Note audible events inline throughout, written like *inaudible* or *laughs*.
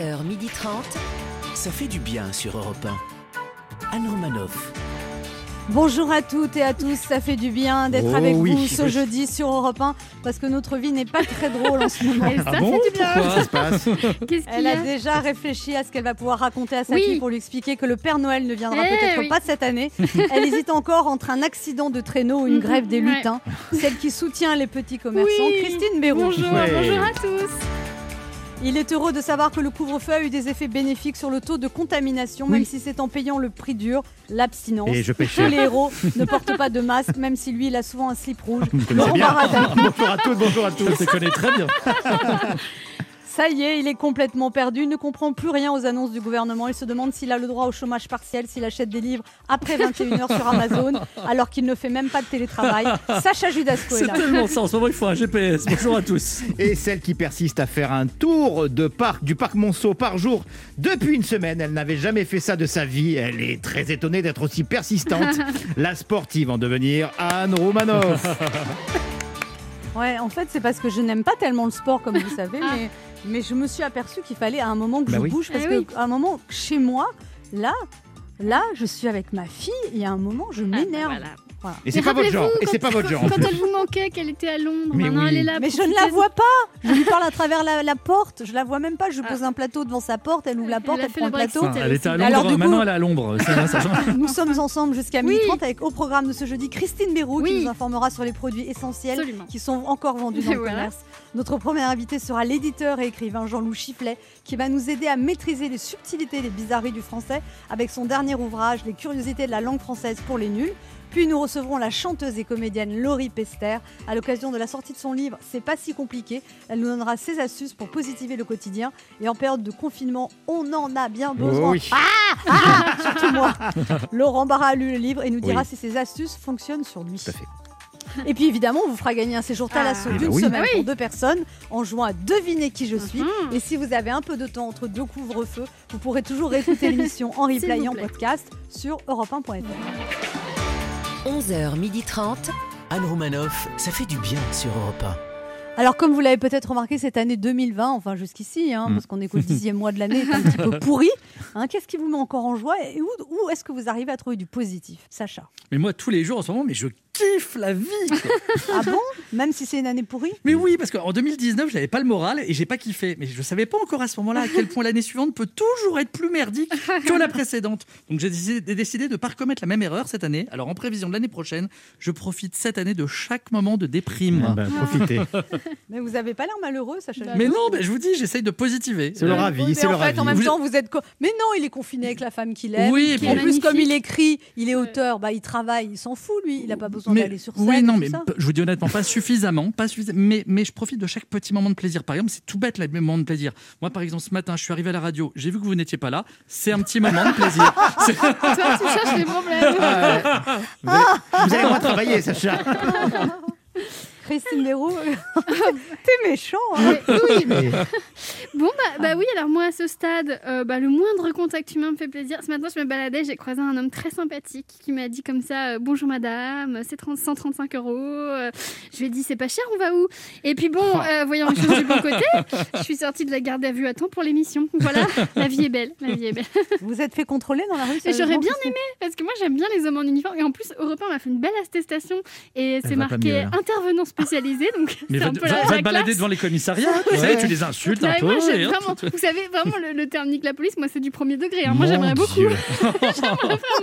11h30. Ça fait du bien sur Europe 1. Anne Romanoff. Bonjour à toutes et à tous, ça fait du bien d'être Oh avec oui. vous ce jeudi sur Europe 1 parce que notre vie n'est pas très drôle en ce *laughs* moment. Et ça Ah bon fait du bien. Pourquoi ça se passe *laughs* Qu'est-ce qu'il Elle a a déjà réfléchi à ce qu'elle va pouvoir raconter à sa Oui. fille pour lui expliquer que le Père Noël ne viendra Eh peut-être oui. pas cette année. *laughs* Elle hésite encore entre un accident de traîneau ou une Mhm, grève des ouais. lutins. Celle qui soutient les petits commerçants, Oui. Christine Béroux. Bonjour, Ouais. bonjour à tous. Il est heureux de savoir que le couvre-feu a eu des effets bénéfiques sur le taux de contamination, même Oui. si c'est en payant le prix dur, l'abstinence. Et je Tous pêchais. *laughs* les héros ne portent pas de masque, même si lui, il a souvent un slip rouge. Vous Laurent bien. Bonjour à toutes, bonjour à tous. Je te connais très bien. *laughs* Ça y est, il est complètement perdu, il ne comprend plus rien aux annonces du gouvernement. Il se demande s'il a le droit au chômage partiel, s'il achète des livres après 21h sur Amazon, *laughs* alors qu'il ne fait même pas de télétravail. Sacha Judasco est C'est tellement ça. En ce moment, il faut un GPS. Bonjour à tous. Et celle qui persiste à faire un tour de parc du parc Monceau par jour depuis une semaine, elle n'avait jamais fait ça de sa vie. Elle est très étonnée d'être aussi persistante. *laughs* La sportive en devenir Anne Romanoff. *laughs* Ouais, en fait, c'est parce que je n'aime pas tellement le sport, comme vous savez, mais, mais je me suis aperçue qu'il fallait à un moment que Bah je oui. bouge, parce Eh oui. qu'à un moment, chez moi, là, là, je suis avec ma fille, et à un moment, je m'énerve. Ah, bah voilà. Voilà. Et c'est pas votre genre. Et c'est quand- pas votre genre. en *laughs* Quand elle vous manquait, qu'elle était à Londres, Mais maintenant oui. elle est là. Mais je ne la vois pas Je lui parle à travers la, la porte, je la vois même pas, je Ah. pose un plateau devant sa porte, elle ouvre la porte, Elle elle, fait prend le plateau. Enfin, elle était à. Londres. Alors, du coup- Maintenant, elle est à l'ombre. Ça, ça change. *laughs* Nous sommes ensemble jusqu'à Oui. 12h30 avec au programme de ce jeudi Christine Béroux qui nous informera sur les produits essentiels Absolument. qui sont encore vendus dans le Voilà. commerce. Notre premier invité sera l'éditeur et écrivain Jean-Loup Chifflet qui va nous aider à maîtriser les subtilités et les bizarreries du français avec son dernier ouvrage Les curiosités de la langue française pour les nuls. Puis nous recevrons la chanteuse et comédienne Laurie Pester à l'occasion de la sortie de son livre C'est pas si compliqué. Elle nous donnera ses astuces pour positiver le quotidien et en période de confinement, on en a bien besoin. Oui. Ah, *laughs* surtout moi. Laurent Barra a lu le livre et nous dira Oui. si ses astuces fonctionnent sur lui. Tout à fait. Et puis évidemment, on vous fera gagner un séjour Thalasso Ah. d'une ben oui. semaine Ah pour deux personnes en jouant à deviner qui je suis. Mhm. Et si vous avez un peu de temps entre deux couvre-feux, vous pourrez toujours écouter *laughs* l'émission en replay et en podcast sur europe1.fr. 11h30. Anne Romanoff. Ça fait du bien sur Europe Alors comme vous l'avez peut-être remarqué, cette année 2020, enfin jusqu'ici, hein, Mm. parce qu'on est qu'au dixième mois de l'année, est un petit peu pourri. Hein, Qu'est-ce qui vous met encore en joie et où, où est-ce que vous arrivez à trouver du positif Sacha? Mais moi, tous les jours en ce moment, mais je kiffe la vie. quoi. *laughs* Ah bon? Même si c'est une année pourrie? Mais oui, parce qu'en 2019, j'avais pas le moral et j'ai pas kiffé. Mais je savais pas encore à ce moment-là à quel point l'année suivante peut toujours être plus merdique que la précédente. Donc j'ai décidé, de pas recommettre la même erreur cette année. Alors en prévision de l'année prochaine, je profite cette année de chaque moment de déprime. Ah ben, profitez. *laughs* *laughs* Mais vous avez pas l'air malheureux, Sacha Bah, Mais non, ben, je vous dis, j'essaye de positiver. C'est leur avis, mais c'est en leur fait, avis. en même Vous- temps, vous êtes. co- Mais non, il est confiné avec la femme qu'il aime. Oui, En plus, magnifique. comme il écrit, il est auteur, bah, il travaille, il s'en fout, lui. Il n'a pas besoin mais, d'aller sur scène. oui, non, mais je vous dis honnêtement, pas suffisamment, pas suffisamment mais, mais je profite de chaque petit moment de plaisir. Par exemple, c'est tout bête, là, le moment de plaisir. Moi, par exemple, ce matin, je suis arrivé à la radio, j'ai vu que vous n'étiez pas là, c'est un petit moment de plaisir. *laughs* C'est- Toi, tu cherches les problèmes. *laughs* Vous, allez, vous allez moins travailler, Sacha. Christine Béroux, *laughs* t'es méchant. hein. Oui. Mais- Bon, bah, bah oui, alors moi, à ce stade, euh, bah, le moindre contact humain me fait plaisir. Ce matin, je me baladais, j'ai croisé un homme très sympathique qui m'a dit comme ça euh, Bonjour madame, c'est 30 135 euros. Euh, Je lui ai dit C'est pas cher, on va où? Et puis bon, euh, voyant les choses du bon côté, je suis sortie de la garde à vue à temps pour l'émission. Voilà, la vie est belle, la vie est belle. Vous êtes fait contrôler dans la rue j'aurais bien Christine? Parce que moi, j'aime bien les hommes en uniforme. Et en plus, Europe 1 m'a fait une belle attestation. Et c'est marqué mieux, là. intervenant spécialisé. Donc, mais va, un peu va- la, va la te balader devant les commissariats, tu sais, Ouais. tu les insultes un peu. moi, et vraiment, vous savez, vraiment, le, le terme nique la police, moi, c'est du premier degré. hein. Moi, j'aimerais beaucoup. *laughs*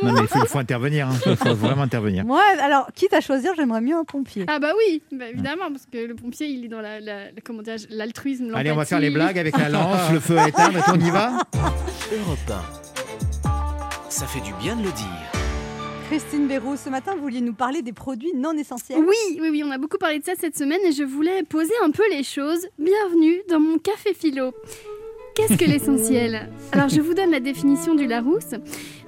Non, mais il faut, intervenir. hein. Il faut vraiment intervenir. Moi, alors, quitte à choisir, j'aimerais mieux un pompier. Ah bah oui, bah, évidemment, parce que le pompier, il est dans la, la- comment l'altruisme, Allez, on va faire les blagues avec la lance, le feu à éteindre, et on y va. Europe 1. Ça fait du bien de le dire. Christine Béroux, ce matin, vous vouliez nous parler des produits non essentiels. Oui, oui, oui, on a beaucoup parlé de ça cette semaine et je voulais poser un peu les choses. Bienvenue dans mon café philo. Qu'est-ce que *laughs* l'essentiel? Alors je vous donne la définition du Larousse.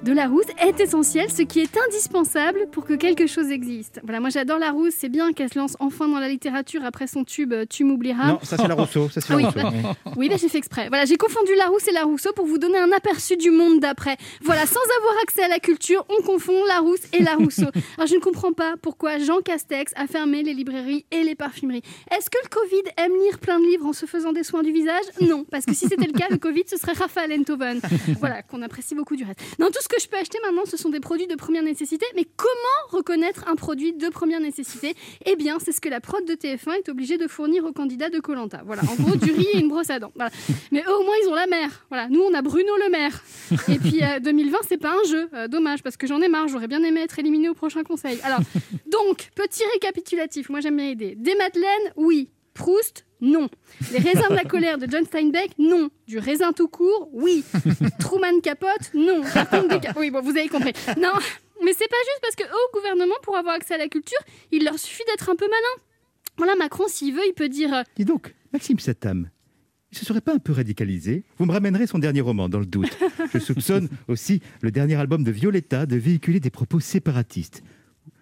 De Larousse est essentiel, ce qui est indispensable pour que quelque chose existe. Voilà, moi j'adore Larousse, c'est bien qu'elle se lance enfin dans la littérature après son tube euh, Tu m'oublieras. Non, ça c'est la *laughs* Rousseau. Ça, c'est Ah la oui. Rousseau. Oui, *laughs* bah, j'ai fait exprès. Voilà, j'ai confondu Larousse et la Rousseau pour vous donner un aperçu du monde d'après. Voilà, sans avoir accès à la culture, on confond Larousse et la Rousseau. *laughs* Alors je ne comprends pas pourquoi Jean Castex a fermé les librairies et les parfumeries. Est-ce que le Covid aime lire plein de livres en se faisant des soins du visage? Non, parce que si c'était le cas, le Covid, ce serait Raphaël Enthoven. Voilà, qu'on apprécie beaucoup du reste. Non, tout ce que je peux acheter maintenant, ce sont des produits de première nécessité. Mais comment reconnaître un produit de première nécessité? Eh bien, c'est ce que la prod de TF1 est obligée de fournir aux candidats de Colanta. Voilà, en gros, du riz et une brosse à dents. Mais eux, au moins, ils ont la mer. Voilà, nous, on a Bruno Le Maire. Et puis, euh, 2020, c'est pas un jeu. Euh, dommage, parce que j'en ai marre. J'aurais bien aimé être éliminé au prochain conseil. Alors, donc, petit récapitulatif. Moi, j'aime bien aider. Des Madeleines, oui. Proust, non. Les raisins de la colère de John Steinbeck, non. Du raisin tout court, oui. Truman Capote, non. Oui, bon, vous avez compris. Non, mais c'est pas juste parce que au gouvernement, pour avoir accès à la culture, il leur suffit d'être un peu malin. Voilà, Macron, s'il veut, il peut dire euh, Dis donc, Maxime Satam, se serait pas un peu radicalisé? Vous me ramènerez son dernier roman, dans le doute. Je soupçonne aussi le dernier album de Violetta de véhiculer des propos séparatistes.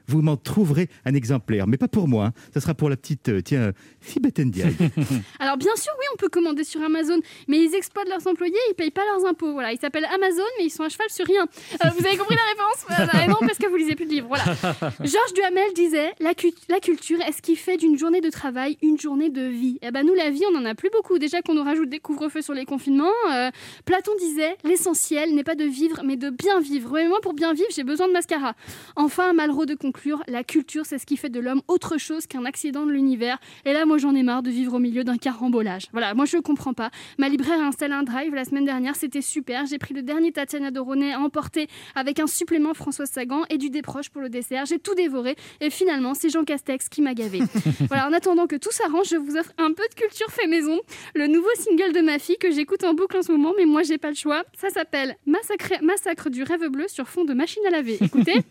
Vous m'en trouverez un exemplaire, mais pas pour moi. hein. Ça sera pour la petite, euh, tiens, Fibet Ndiaye. *laughs* Alors bien sûr, oui, on peut commander sur Amazon, mais ils exploitent leurs employés, ils payent pas leurs impôts. Voilà, ils s'appellent Amazon, mais ils sont à cheval sur rien. Euh, vous avez compris la réponse? Voilà, Non, parce que vous lisez plus de livres. Voilà. *laughs* Georges Duhamel disait la, cu- la culture est ce qui fait d'une journée de travail une journée de vie? Et ben nous, la vie, on en a plus beaucoup. Déjà qu'on nous rajoute des couvre-feux sur les confinements. euh, Platon disait l'essentiel n'est pas de vivre, mais de bien vivre. Moi, pour bien vivre, j'ai besoin de mascara. Enfin, Malraux de conclure la culture, c'est ce qui fait de l'homme autre chose qu'un accident de l'univers. Et là, moi, j'en ai marre de vivre au milieu d'un carambolage. Voilà, moi, je comprends pas. Ma libraire a installé un drive la semaine dernière, c'était super. J'ai pris le dernier Tatiana Doronet à emporter avec un supplément François Sagan et du déproche pour le dessert. J'ai tout dévoré. Et finalement, c'est Jean Castex qui m'a gavé. *laughs* voilà, en attendant que tout s'arrange, je vous offre un peu de culture fait maison. Le nouveau single de ma fille que j'écoute en boucle en ce moment, mais moi, j'ai pas le choix. Ça s'appelle Massacre, Massacre du rêve bleu sur fond de machine à laver. Écoutez.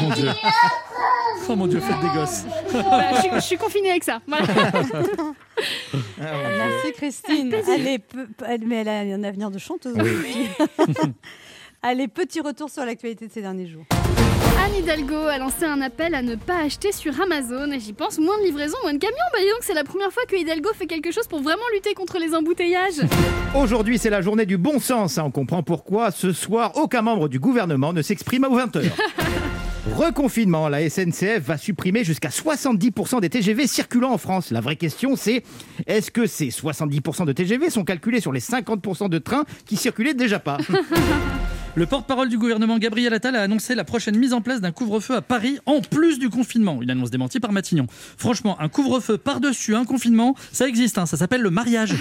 Mon Dieu. *laughs* Oh mon Dieu, faites des gosses. Voilà, je, suis, je suis confinée avec ça. Voilà. *laughs* Merci Christine. Peu- mais elle a un avenir de chanteuse. Oui. aussi. *laughs* Allez, petit retour sur l'actualité de ces derniers jours. Anne Hidalgo a lancé un appel à ne pas acheter sur Amazon. Et j'y pense, moins de livraison, moins de camions. Bah dis donc, c'est la première fois que Hidalgo fait quelque chose pour vraiment lutter contre les embouteillages. Aujourd'hui, c'est la journée du bon sens. hein. On comprend pourquoi ce soir, aucun membre du gouvernement ne s'exprime aux *laughs* 20h. Reconfinement, la SNCF va supprimer jusqu'à 70% des TGV circulant en France. La vraie question, c'est est-ce que ces 70% de TGV sont calculés sur les 50% de trains qui circulaient déjà pas? *laughs* Le porte-parole du gouvernement Gabriel Attal a annoncé la prochaine mise en place d'un couvre-feu à Paris en plus du confinement. Une annonce démentie par Matignon. Franchement, un couvre-feu par-dessus un confinement, ça existe, hein, ça s'appelle le mariage.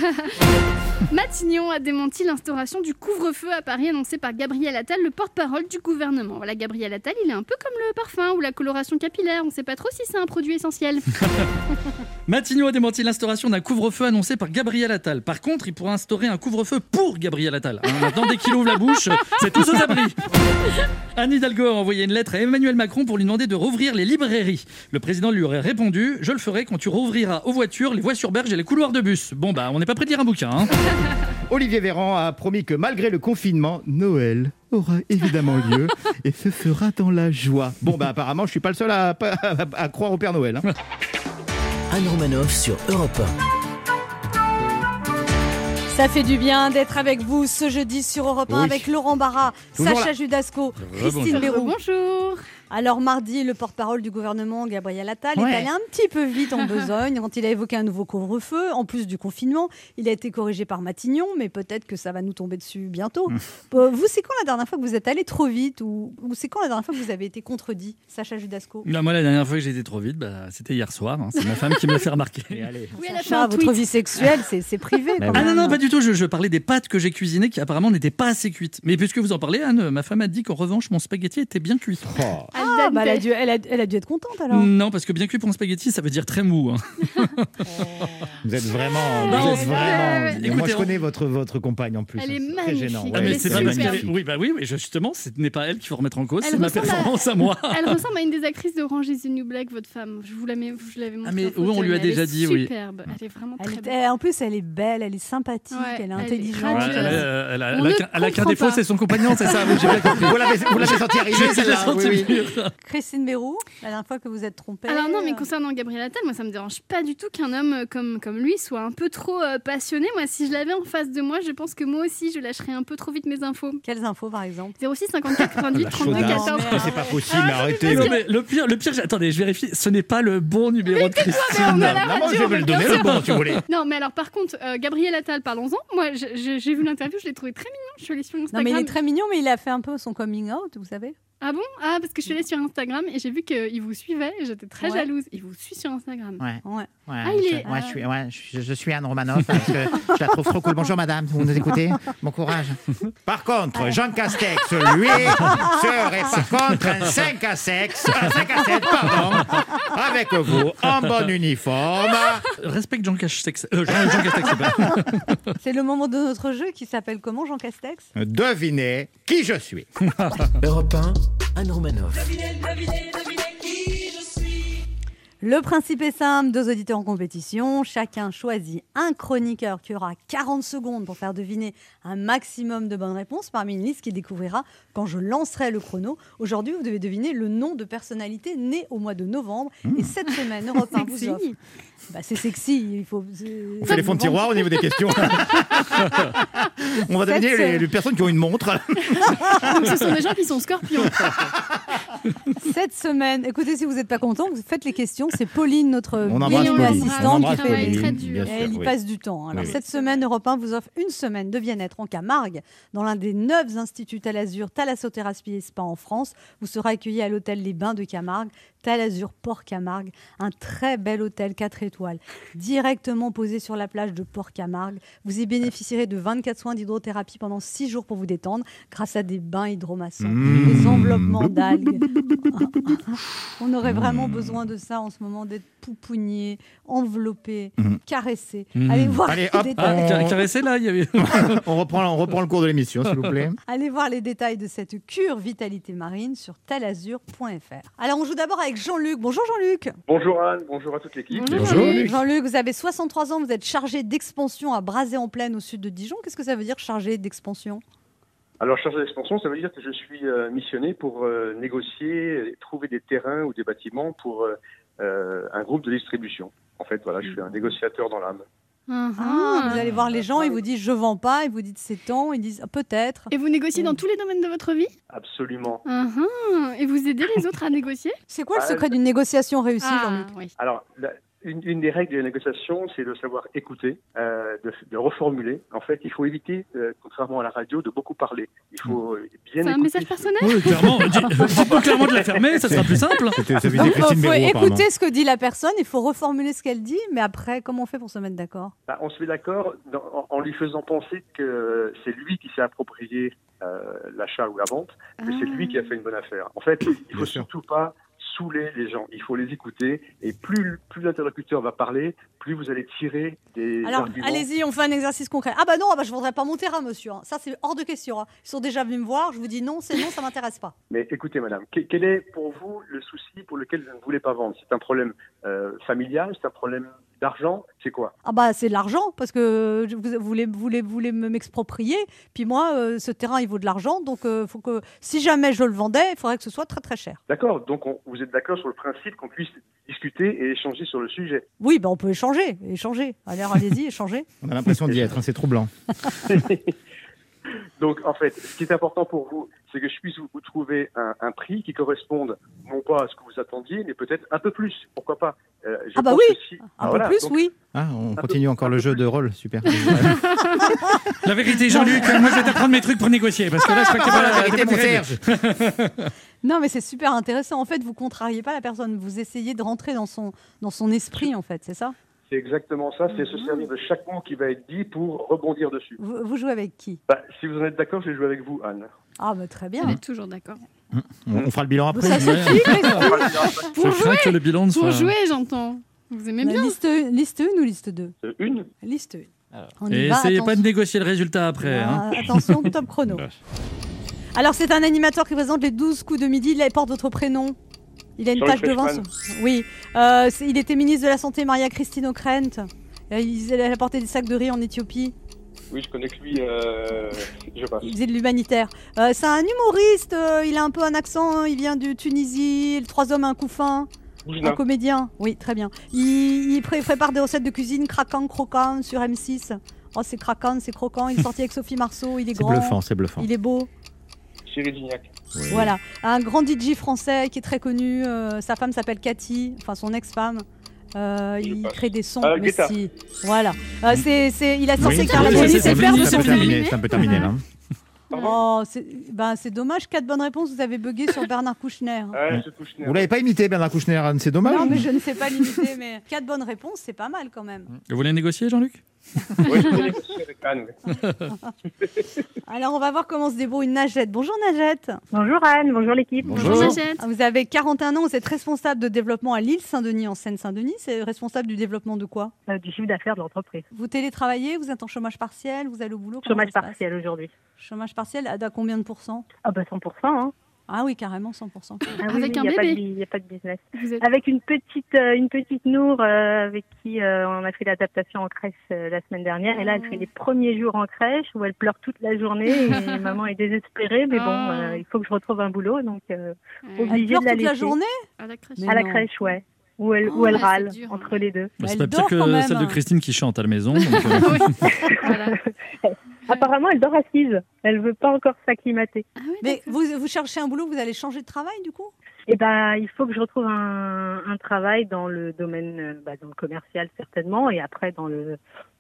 *laughs* Matignon a démenti l'instauration du couvre-feu à Paris annoncé par Gabriel Attal, le porte-parole du gouvernement. Voilà, Gabriel Attal, il est un peu comme le parfum ou la coloration capillaire. On ne sait pas trop si c'est un produit essentiel. *laughs* Matignon a démenti l'instauration d'un couvre-feu annoncé par Gabriel Attal. Par contre, il pourra instaurer un couvre-feu pour Gabriel Attal. Hein, maintenant, dès qu'il ouvre la bouche, c'est tous aux abris. Anne Hidalgo a envoyé une lettre à Emmanuel Macron pour lui demander de rouvrir les librairies. Le président lui aurait répondu Je le ferai quand tu rouvriras aux voitures les voies sur berge et les couloirs de bus. Bon, bah, on n'est pas prêt de lire un bouquin. hein. *laughs* Olivier Véran a promis que malgré le confinement, Noël aura évidemment *laughs* lieu et se fera dans la joie. Bon, bah apparemment, je suis pas le seul à, à- à croire au Père Noël. hein. Anne Romanoff sur Europe Ça fait du bien d'être avec vous ce jeudi sur Europe 1 Oui. avec Laurent Barra, Toujours Sacha là. Judasco, Christine. Béroux. Bonjour. Alors mardi, le porte-parole du gouvernement, Gabriel Attal, Ouais. est allé un petit peu vite en besogne quand il a évoqué un nouveau couvre-feu. En plus du confinement, il a été corrigé par Matignon, mais peut-être que ça va nous tomber dessus bientôt. Euh, vous, c'est quand la dernière fois que vous êtes allé trop vite ou, ou c'est quand la dernière fois que vous avez été contredit, Sacha Judasco? Moi, la dernière fois que j'ai été trop vite, bah, c'était hier soir. hein. C'est ma femme qui me l'a fait remarquer. *laughs* Oui, elle a fait Sacha, un votre tweet. vie sexuelle, c'est c'est privé. quand Ah non, non, pas du tout. Je, je parlais des pâtes que j'ai cuisinées qui apparemment n'étaient pas assez cuites. Mais puisque vous en parlez, Anne, ma femme a dit qu'en revanche, mon spaghetti était bien cuit. Oh. Ah, Ah, bah, elle, a dû, elle, a, elle a dû être contente alors. Non, parce que bien cuit pour un spaghetti, ça veut dire très mou. hein. *laughs* Vous êtes vraiment. Non, vous êtes c'est- vraiment... Écoutez, Moi, je on- connais votre, votre compagne en plus. Elle est C'est très magnifique. gênant. Ah, Ah, Ouais, mais mais c'est c'est pas parce super. qu'elle- Oui, bah oui, oui, justement, ce n'est pas elle qu'il faut remettre en cause, Elle c'est ma ressemble à- performance à moi. Elle *laughs* ressemble à une des actrices d'Orange is the New Black, votre femme. Je vous l'avais montré. Ah, mais oui, on lui a déjà dit, oui. Superbe. Elle est vraiment très en plus, elle est belle, elle est sympathique, elle est intelligente. Elle, a- qu'un- défaut, c'est son compagnon, c'est ça. oui, J'ai bien *laughs* compris. Vous l'avez senti arriver, de oui, oui. Christine Bérou, la dernière fois que vous êtes trompée. Alors non, mais euh, concernant Gabriel Attal, moi ça me dérange pas du tout qu'un homme euh, comme, comme lui soit un peu trop euh, passionné. Moi, si je l'avais en face de moi, je pense que moi aussi je lâcherais un peu trop vite mes infos. Quelles infos par exemple 06 54 88 La 32 chaudasse. 14. Non, Mais c'est pas possible, mais arrêtez. Non, mais le pire, le pire, attendez, je vérifie, ce n'est pas le bon numéro de Christine. on a la Non, moi, je vais le donner le bon, si vous voulez. Non, mais alors par contre, euh, Gabriel Attal, parlons-en. Moi, j'ai vu l'interview, je l'ai trouvé très mignon. Je suis allée sur Non, Instagram. mais il est très mignon, mais il a fait un peu son coming out, vous savez Ah bon? Ah, parce que je suis allée sur Instagram et j'ai vu qu'il vous suivait et j'étais très Ouais. jalouse. Il vous suit sur Instagram. Ouais. Ouais. Ouais, Ah, il je, est- ouais, je suis, ouais, je, je suis Anne Romanoff *laughs* parce que je la trouve trop cool. Bonjour madame, vous nous écoutez? Bon courage. Par contre, Jean Castex, lui, *laughs* serait par contre un 5 à 6, un 5 à 7, pardon, avec vous, en bon uniforme. Respecte Jean Castex. Euh, Jean, Jean Castex, c'est pas. *laughs* C'est le moment de notre jeu qui s'appelle comment, Jean Castex? Devinez qui je suis. Europe 1, Anne Romanoff. Le principe est simple, deux auditeurs en compétition, chacun choisit un chroniqueur qui aura 40 secondes pour faire deviner un maximum de bonnes réponses parmi une liste qu'il découvrira quand je lancerai le chrono. Aujourd'hui, vous devez deviner le nom de personnalité née au mois de novembre. Et cette semaine, Europe 1 vous offre... Bah, c'est sexy, il faut... On fait les fonds de tiroir au niveau des questions. *laughs* On va deviner les, euh, les personnes qui ont une montre. Donc *laughs* ce sont des gens qui sont scorpions. *laughs* *laughs* Cette semaine, écoutez, si vous n'êtes pas content, vous faites les questions. C'est Pauline, notre On assistante, qui fait les- sûr, elle y oui. passe du temps. Alors, Oui, oui. cette semaine, Europe 1 vous offre une semaine de bien-être en Camargue, dans l'un des neuf instituts Talazur, Thalassothérapie et Spa en France. Vous serez accueilli à l'hôtel Les Bains de Camargue, Talazur Port Camargue, un très bel hôtel 4 étoiles, directement posé sur la plage de Port Camargue. Vous y bénéficierez de 24 soins d'hydrothérapie pendant 6 jours pour vous détendre, grâce à des bains hydromassants, Mmh. des enveloppements d'algues. On aurait vraiment besoin de ça en ce moment, d'être poupougné, enveloppé, Mmh. caressé. Mmh. Allez voir Allez, les détails. Ah, car- caresser là, il y avait. *laughs* on, reprend, on reprend le cours de l'émission, s'il vous plaît. Allez voir les détails de cette cure vitalité marine sur talazur.fr. Alors on joue d'abord avec Jean-Luc. Bonjour Jean-Luc. Bonjour Anne, bonjour à toute l'équipe. Bonjour, Bonjour, Jean-Luc. Luc. Jean-Luc, vous avez 63 ans, vous êtes chargé d'expansion à Brazé-en-Plaine au sud de Dijon. Qu'est-ce que ça veut dire chargé d'expansion? Alors, chargé d'expansion, ça veut dire que je suis euh, missionné pour euh, négocier, trouver des terrains ou des bâtiments pour euh, euh, un groupe de distribution. En fait, voilà, je suis un négociateur dans l'âme. Mhm. Ah, Vous allez voir les gens, ils vous disent je vends pas, ils vous disent c'est temps, ils disent Ah, peut-être. Et vous négociez dans tous les domaines de votre vie? Absolument. Mhm. Et vous aidez les *laughs* autres à négocier? C'est quoi le Ah, secret d'une négociation réussie, Ah, Jean-Luc? oui. Alors, la- une, une des règles de la négociation, c'est de savoir écouter, euh, de, de reformuler. En fait, il faut éviter, euh, contrairement à la radio, de beaucoup parler. Il faut euh, bien C'est un message personnel Oui, clairement. *laughs* Dites-moi clairement de la fermer, ça sera plus simple. Il faut Béraud, écouter ce que dit la personne, il faut reformuler ce qu'elle dit, mais après, comment on fait pour se mettre d'accord? Bah, on se met d'accord en, en lui faisant penser que c'est lui qui s'est approprié euh, l'achat ou la vente, que c'est lui qui a fait une bonne affaire. En fait, il Bien faut sûr. surtout pas saouler les gens, il faut les écouter, et plus, plus l'interlocuteur va parler, plus vous allez tirer des Alors, allez-y, on fait un exercice concret. Ah bah non, ah bah, je voudrais pas mon terrain, monsieur. hein. Ça, c'est hors de question. hein. Ils sont déjà venus me voir, je vous dis non, c'est non, ça m'intéresse pas. *laughs* Mais écoutez, madame, que- quel est pour vous le souci pour lequel vous ne voulez pas vendre? C'est un problème euh, familial C'est un problème d'argent C'est quoi? Ah bah c'est de l'argent, parce que vous voulez, vous voulez, vous voulez me- m'exproprier, puis moi, euh, ce terrain, il vaut de l'argent, donc euh, faut que, si jamais je le vendais, il faudrait que ce soit très très cher. D'accord, donc on- vous êtes d'accord sur le principe qu'on puisse discuter et échanger sur le sujet? Oui, bah on peut échanger, échanger. Allez, allez-y, *laughs* échanger. On a l'impression d'y être, hein, c'est troublant. *laughs* Donc, en fait, ce qui est important pour vous, c'est que je puisse vous, vous trouver un, un prix qui corresponde non pas à ce que vous attendiez, mais peut-être un peu plus. Pourquoi pas? Euh, je Ah bah oui, que si- Un Ah, peu voilà, plus, donc, oui. Ah, on peu- continue encore le jeu plus. de rôle, super. *laughs* La vérité, Jean-Luc, moi je vais t'apprendre mes trucs pour négocier. Parce que là, je crois que pas la vérité, mon. Serge. *laughs* Non, mais c'est super intéressant. En fait, vous contrariez pas la personne, vous essayez de rentrer dans son, dans son esprit, en fait, c'est ça? C'est exactement ça, c'est Mhm. se servir de chaque mot qui va être dit pour rebondir dessus. vous, vous jouez avec qui? Bah, si vous en êtes d'accord, je vais jouer avec vous, Anne. Ah, bah très bien. Elle est toujours d'accord. On, on fera le bilan après. Ça suffit. *laughs* Je Pour crains que le bilan Pour soit. jouer, j'entends. Vous aimez bien Liste, liste 1 ou liste 2 Euh, Une Liste 1. Alors. On y Et va, essayez pas de négocier le résultat après. hein. Ah, Attention, *laughs* top chrono. Alors, c'est un animateur qui présente les 12 coups de midi. Il porte votre prénom? Il a une devant. Reichmann. son- Oui. Euh, c'est- il était ministre de la Santé, Maria Christine Ockrent. Euh, Il a apporté des sacs de riz en Éthiopie. Oui, je connais que lui. Euh... Je passe. Il faisait de l'humanitaire. Euh, c'est un humoriste. euh, il a un peu un accent. Il vient de Tunisie. Trois hommes, un couffin. Un comédien. Oui, très bien. Il, il pré- prépare des recettes de cuisine craquant, croquant sur M6. Oh, c'est craquant, c'est croquant. Il est sorti avec Sophie Marceau. Il est C'est grand. bluffant, c'est bluffant. Il est beau. Cyril Gignac. Oui. Voilà, un grand DJ français qui est très connu. euh, sa femme s'appelle Cathy, enfin son ex-femme. Euh, il passe. crée des sons. Mais Guetta. si. Voilà. Euh, c'est, c'est, il a Oui, censé c'est faire la oui, police. c'est un peu terminé, c'est un peu terminé là. Oh, c'est, ben, c'est dommage. Quatre bonnes réponses. Vous avez bugué sur Bernard Kouchner. C'est Kouchner. Vous l'avez pas imité Bernard Kouchner, c'est dommage. Non, mais je ne sais pas limiter, mais quatre bonnes réponses, c'est pas mal quand même. Vous voulez négocier, Jean-Luc? Oui, je oui. *laughs* Alors, on va voir comment se débrouille Najette. Bonjour Najette. Bonjour Anne, bonjour l'équipe. Bonjour. Najette. Ah, Vous avez 41 ans, vous êtes responsable de développement à l'île Saint-Denis en Seine-Saint-Denis. C'est responsable du développement de quoi? Euh, du chiffre d'affaires de l'entreprise. Vous télétravaillez, vous êtes en chômage partiel, vous allez au boulot Chômage partiel aujourd'hui. Chômage partiel à à combien de pourcents? Ah bah 100%. Hein. Ah oui, carrément 100%. Ah oui, Avec oui, un y a pas de bébé. bi- y a pas de business. Êtes- Avec une petite euh, une petite Nour euh, avec qui euh, on a fait l'adaptation en crèche euh, la semaine dernière et là elle fait les premiers jours en crèche où elle pleure toute la journée et *laughs* maman est désespérée mais bon Ah. euh, il faut que je retrouve un boulot donc euh, obligée Elle pleure de la toute la journée À la crèche. À la crèche ouais où elle Oh, où elle ouais, c'est râle dur, hein. entre les deux. Bah, C'est pas pire que celle de Christine qui chante à la maison. *laughs* donc, euh. *laughs* Voilà. Apparemment elle dort assise. Elle veut pas encore s'acclimater. Ah oui, Mais vous, vous cherchez un boulot, vous allez changer de travail du coup? Eh ben, il faut que je retrouve un, un travail dans le domaine, euh, bah, dans le commercial certainement, et après dans le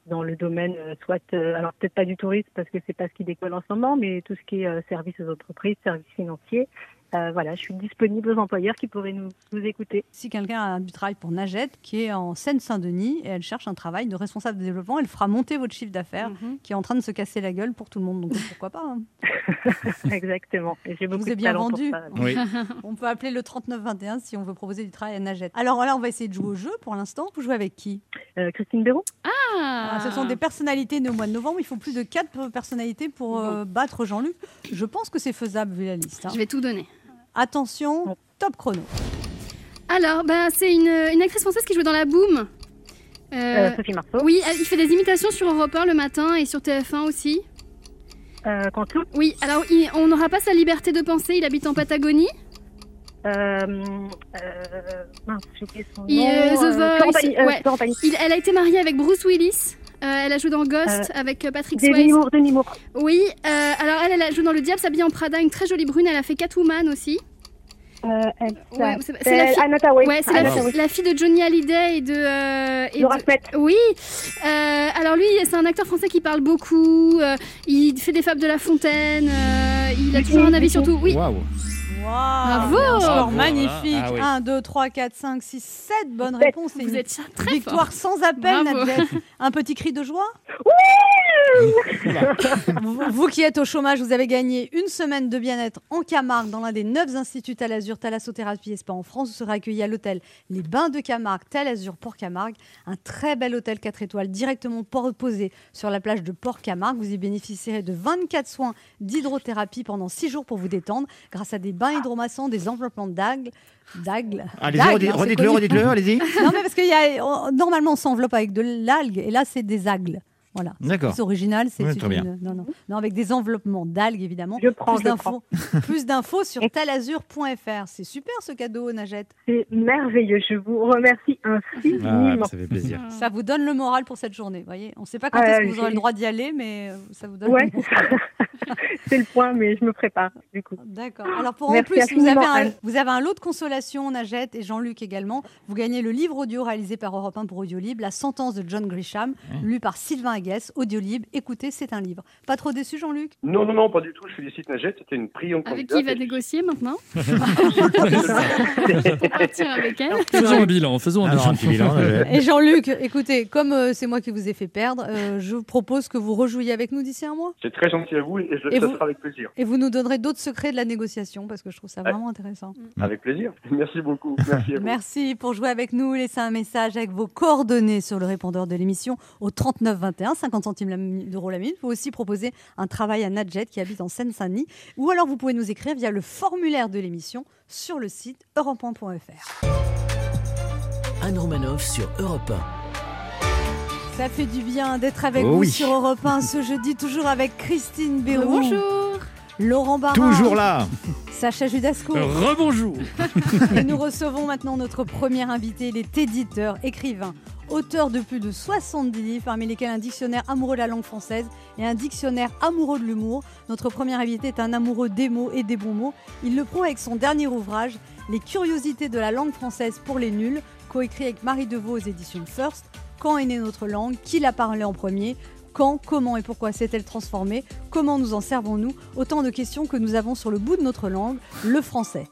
dans le domaine euh, soit, euh, alors peut-être pas du tourisme parce que c'est pas ce qui décolle en ce moment, mais tout ce qui est euh, service aux entreprises, services financiers. Euh, voilà, je suis disponible aux employeurs qui pourraient nous, nous écouter. Si quelqu'un a du travail pour Najette, qui est en Seine-Saint-Denis, et elle cherche un travail de responsable de développement, elle fera monter votre chiffre d'affaires, Mhm. qui est en train de se casser la gueule pour tout le monde. Donc pourquoi pas hein. *laughs* Exactement. Et j'ai beaucoup vous de bien talent vendu. pour ça. Oui. *laughs* On peut appeler le 3921 si on veut proposer du travail à Najette. Alors là, on va essayer de jouer au jeu pour l'instant. Vous jouez avec qui? Euh, Christine Béraud Ah, Ah, Ce sont des personnalités nées au mois de novembre. Il faut plus de 4 personnalités pour euh, battre Jean-Luc. Je pense que c'est faisable vu la liste. hein. Je vais tout donner. Attention, top chrono. Alors, bah, c'est une, une actrice française qui joue dans La Boom. Euh, Euh, Sophie Marceau, oui, elle- il fait des imitations sur Europe 1 le matin et sur TF1 aussi. euh, Canteloup, Oui, alors il- on n'aura pas sa liberté de penser, il habite en Patagonie. euh, euh, mince, j'ai oublié son Il, nom. euh, The Voice, euh, ouais. Il- elle a été mariée avec Bruce Willis. Euh, elle a joué dans Ghost avec Patrick Swayze. Moore, Demi Moore. Oui, euh, alors elle, elle a joué dans Le Diable s'habille en Prada, une très jolie brune. Elle a fait Catwoman aussi. Euh, Ouais, c'est- la. Ouais, la, fille de Johnny Hallyday et de. euh, et Laura de- Smet. Oui. Euh, alors lui, c'est un acteur français qui parle beaucoup. euh, il fait des fables de La Fontaine. euh, il a toujours un avis sur tout. Oui. Bravo Bravo. Magnifique ah oui. 1, 2, 3, 4, 5, 6, 7 bonnes réponses. C'est Vous une êtes très victoire fort. sans appel, Bravo. Nadjet. Un petit cri de joie vous, vous qui êtes au chômage, vous avez gagné une semaine de bien-être en Camargue dans l'un des neuf instituts Talazur, Thalassothérapie et Spa en France. Vous serez accueilli à l'hôtel Les Bains de Camargue, Talazur, Port-Camargue. Un très bel hôtel 4 étoiles directement posé sur la plage de Port-Camargue. Vous y bénéficierez de 24 soins d'hydrothérapie pendant 6 jours pour vous détendre grâce à des bains des enveloppements d'agles. D'agles. Allez-y, hein, c'est redites-le, connu. redites-le, allez-y. Non, mais parce que y a, on- normalement, on s'enveloppe avec de l'algue, et là, c'est des algues. Voilà. D'accord. C'est original. C'est Ouais, c'est très bien. une- non, non, non, avec des enveloppements d'algues, évidemment. Je prends, plus d'infos, *laughs* plus d'infos sur talazur.fr. C'est super ce cadeau, Najette. C'est merveilleux. Je vous remercie Ah, infiniment. ça fait plaisir. *laughs* Ça vous donne le moral pour cette journée. Voyez, on ne sait pas quand Ah, est-ce que vous aurez le droit d'y aller, mais euh, ça vous donne. Ouais. le moral. *laughs* c'est le point, mais je me prépare du coup. D'accord. Alors pour en plus, vous avez, un, vous avez un lot de consolation, Najette et Jean-Luc également. Vous gagnez le livre audio réalisé par Europe 1 pour Audiolib, La sentence de John Grisham, lu par Sylvain Aguès, Audiolib. Écoutez, c'est un livre. Pas trop déçu, Jean-Luc? Non, non, non, pas du tout. Je félicite Najette. C'était une brillante Avec qui il va négocier maintenant? *laughs* Pour partir avec elle. faisons un bilan, faisons un Alors, un bilan. petit bilan, Najette. Et Jean-Luc, écoutez, comme euh, c'est moi qui vous ai fait perdre, euh, je vous propose que vous rejouiez avec nous d'ici un mois? C'est très gentil à vous. Et, je, Et ça vous sera avec plaisir. Et vous nous donnerez d'autres secrets de la négociation parce que je trouve ça vraiment intéressant. Avec plaisir. *laughs* Merci beaucoup. Merci à vous. Merci pour jouer avec nous. Laissez un message avec vos coordonnées sur le répondeur de l'émission au 39 21, 50 centimes d'euros la minute. Vous pouvez aussi proposer un travail à Nadjet qui habite en Seine-Saint-Denis. Ou alors vous pouvez nous écrire via le formulaire de l'émission sur le site europe1.fr. Anne Romanoff sur Europe Ça fait du bien d'être avec Oh vous oui. sur Europe 1 ce jeudi, toujours avec Christine Béroux, Bonjour. Laurent Barra, Toujours là Sacha Judasco. Rebonjour *laughs* Et nous recevons maintenant notre premier invité, il est éditeur, écrivain, auteur de plus de 70 livres, parmi lesquels un dictionnaire amoureux de la langue française et un dictionnaire amoureux de l'humour. Notre premier invité est un amoureux des mots et des bons mots. Il le prouve avec son dernier ouvrage, Les curiosités de la langue française pour les nuls, coécrit avec Marie Deveau aux éditions First. Quand est née notre langue? Qui l'a parlé en premier? Quand, comment et pourquoi s'est-elle transformée Comment nous en servons-nous Autant de questions que nous avons sur le bout de notre langue, le français.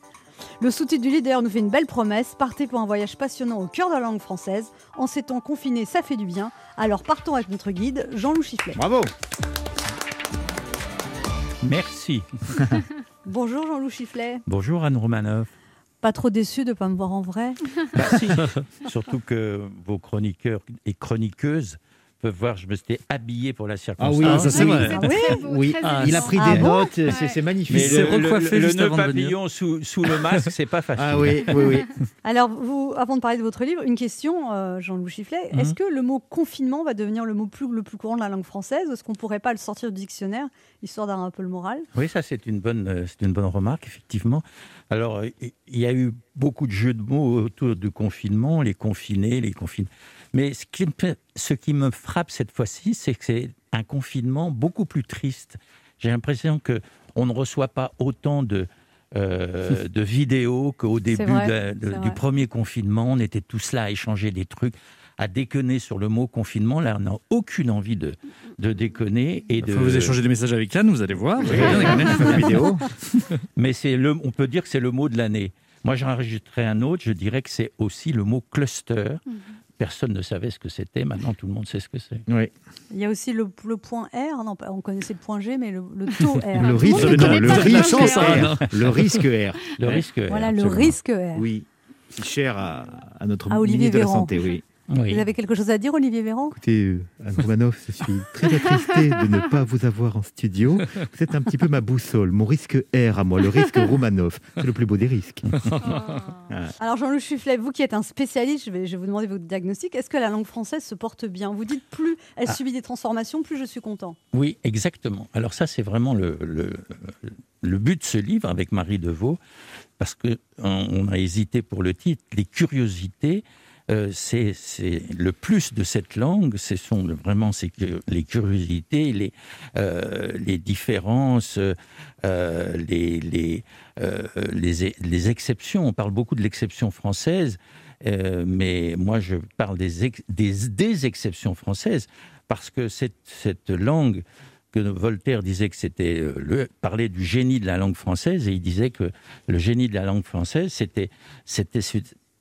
Le sous-titre du livre d'ailleurs nous fait une belle promesse. Partez pour un voyage passionnant au cœur de la langue française. En ces temps confinés, ça fait du bien. Alors partons avec notre guide, Jean-Loup Chifflet. Bravo Merci. *laughs* Bonjour Jean-Loup Chifflet. Bonjour Anne Romanoff. Pas trop déçu de ne pas me voir en vrai? Bah, si. *laughs* Surtout que vos chroniqueurs et chroniqueuses peuvent voir, je me suis habillé pour la Ah circonstance. oui, ça c'est oui. vrai. Ah oui Très beau, Oui, très Ah, il a pris Ah des bon notes, c'est Ouais. magnifique. Mais s'est le, le- recoiffé le juste nœud papillon sous, sous le masque, c'est pas facile. Ah oui, oui, oui. *laughs* Alors, vous, avant de parler de votre livre, une question, euh, Jean-Loup Chifflet. Mhm. Est-ce que le mot confinement va devenir le mot plus, le plus courant de la langue française? Est-ce qu'on ne pourrait pas le sortir du dictionnaire, histoire d'avoir un peu le moral? Oui, ça c'est une bonne, euh, c'est une bonne remarque effectivement. Alors il y a eu beaucoup de jeux de mots autour du confinement, les confinés, les confinés. Mais ce qui, me- ce qui me frappe cette fois-ci, c'est que c'est un confinement beaucoup plus triste. J'ai l'impression que on ne reçoit pas autant de euh, *laughs* de vidéos qu'au début vrai, de la- de- c'est du premier confinement. On était tous là à échanger des trucs, à déconner sur le mot confinement. Là, on n'a aucune envie de, de déconner et Il de. vous échanger des messages avec Anne, vous allez voir. Vous allez vidéo. Mais le, on peut dire que c'est le mot de l'année. Moi, j'en rajouterais un autre. Je dirais que c'est aussi le mot cluster. Personne ne savait ce que c'était. Maintenant, tout le monde sait ce que c'est. Oui. Il y a aussi le, le point R. Non, pas- on connaissait le point G, mais le, le taux *laughs* R. Le le risque, non, le R. Le risque R. Le risque. Voilà, le risque R. Oui. C'est cher à, à notre À Olivier ministre de la Véran. Santé, oui. Oui. Vous avez quelque chose à dire, Olivier Véran? Écoutez, euh, Anne Romanoff, je suis très attristé de ne pas vous avoir en studio. Vous êtes un petit peu ma boussole, mon risque R à moi, le risque Romanoff. C'est le plus beau des risques. *laughs* Alors Jean-Loup Chufflet, vous qui êtes un spécialiste, je vais, je vais vous demander votre diagnostic. Est-ce que la langue française se porte bien? Vous dites plus elle Ah. subit des transformations, plus je suis content. Oui, exactement. Alors ça, c'est vraiment le, le, le but de ce livre avec Marie Deveau, parce que on, on a hésité pour le titre. Les curiosités, euh, c'est le plus de cette langue. Ce sont vraiment ces les curiosités, les euh, les différences, euh, les les, euh, les les exceptions. On parle beaucoup de l'exception française. Mais moi, je parle des, des, des exceptions françaises parce que cette, cette langue que Voltaire disait que c'était le parler du génie de la langue française et il disait que le génie de la langue française c'était c'était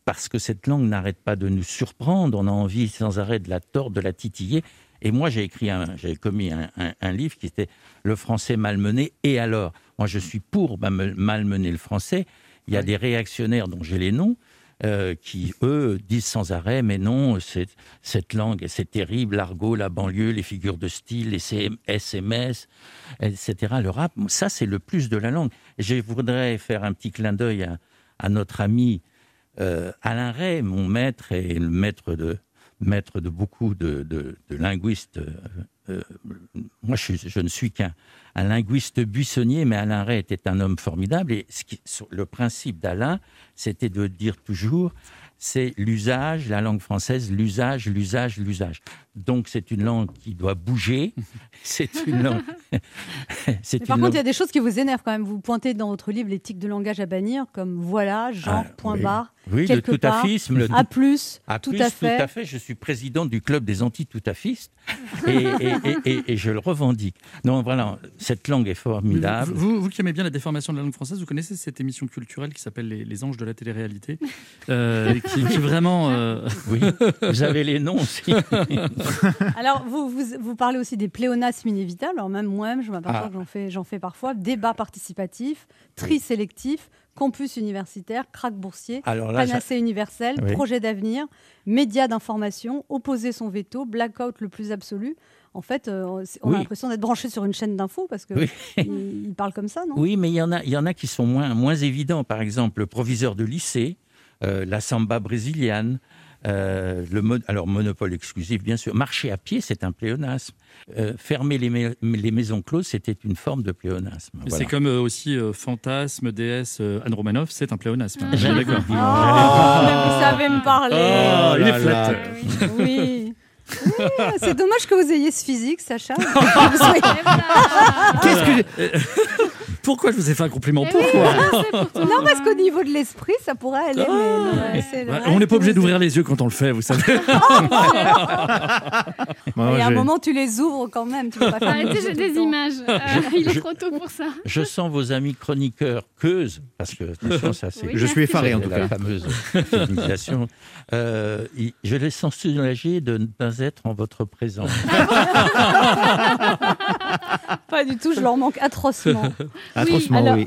parce que cette langue n'arrête pas de nous surprendre, on a envie sans arrêt de la tordre, de la titiller. Et moi, j'ai écrit, j'ai commis un, un- un livre qui était Le français malmené. Et alors, moi, je suis pour mal- malmener le français. Il y a des réactionnaires dont j'ai les noms euh, qui, eux, disent sans arrêt, mais non, cette langue, c'est terrible, l'argot, la banlieue, les figures de style, les CM SMS, etc., le rap, ça, c'est le plus de la langue. Je voudrais faire un petit clin d'œil à, à notre ami euh, Alain Ray, mon maître et le maître de, maître de beaucoup de, linguistes. euh, euh, moi, je, ne suis qu'un un linguiste buissonnier, mais Alain Ray était un homme formidable. Et le principe d'Alain, c'était de dire toujours, c'est l'usage, la langue française, l'usage, l'usage, l'usage. Donc c'est une langue qui doit bouger. *laughs* C'est une langue. *laughs* c'est Mais par contre, il y a des choses qui vous énervent quand même. Vous pointez dans votre livre les tics de langage à bannir, comme voilà, genre, Ah, point oui. barre, oui, le quelque part, tout-affisme, le à plus, À tout plus, à fait. Tout à fait. Je suis président du club des anti-tout-affistes *laughs* et, et, et- et- et je le revendique. Non, voilà, cette langue est formidable. Vous, vous qui aimez bien la déformation de la langue française, vous connaissez cette émission culturelle qui s'appelle les, Les Anges de la télé-réalité euh, qui, qui vraiment. euh, Oui, vous avez les noms aussi. *laughs* Alors, vous, vous, vous parlez aussi des pléonasmes inévitables. Alors, même moi-même, je m'aperçois Ah. que j'en fais, j'en fais parfois. Débat participatif, tri sélectif, campus universitaire, crack boursier, Alors là, panacée universelle, Oui. projet d'avenir, médias d'information, opposer son veto, blackout le plus absolu. En fait, euh, on Oui. a l'impression d'être branché sur une chaîne d'infos parce que Oui. *laughs* il, il parle comme ça, non? Oui, mais il y en a, il y en a qui sont moins, moins évidents. Par exemple, le proviseur de lycée, euh, la samba brésilienne, euh, le mo- alors monopole exclusif, bien sûr. Marcher à pied, c'est un pléonasme. Euh, fermer les, mai- les maisons closes, c'était une forme de pléonasme. Mais Voilà. C'est comme euh, aussi euh, fantasme, déesse, euh, Anne Romanoff, c'est un pléonasme. *laughs* Ah. Bien d'accord. Oh, mais vous savez me parler. Oh, il est là là. flatteur. Oui. Oui, c'est dommage que vous ayez ce physique, Sacha. *laughs* Qu'est-ce que Pourquoi je vous ai fait un compliment Eh oui, Pourquoi non, c'est pour toi. Non, parce qu'au niveau de l'esprit, ça pourrait aller. mais non, ouais, c'est le Ouais, reste On n'est pas obligé d'ouvrir les yeux quand on le fait, vous savez. *laughs* *laughs* Moi, Et à un j'ai- moment, tu les ouvres quand même. Tu peux pas faire Arrêtez, tout j'ai des images. Euh, il est trop tôt pour ça. Je sens vos amis chroniqueurs queuses, parce que attention, ça c'est Oui, Je suis effaré en tout la cas. fameuse *laughs* féminisation. Euh, il- je les sens soulagés de ne pas être en votre présence. Pas du tout, je leur manque atrocement. *laughs* Atrocement, alors, oui.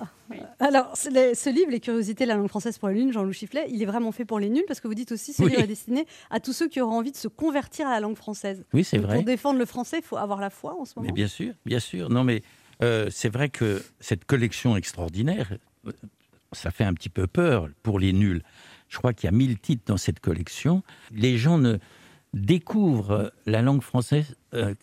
alors c'est les- ce livre, Les curiosités de la langue française pour les nuls, Jean-Louis Chifflet, il est vraiment fait pour les nuls parce que vous dites aussi ce Oui. livre est destiné à tous ceux qui auraient envie de se convertir à la langue française. Oui, c'est vrai. Pour défendre le français, il faut avoir la foi en ce moment. Mais bien sûr, bien sûr. Non, mais euh, c'est vrai que cette collection extraordinaire, ça fait un petit peu peur pour les nuls. Je crois qu'il y a mille titres dans cette collection. Les gens ne découvrent la langue française euh,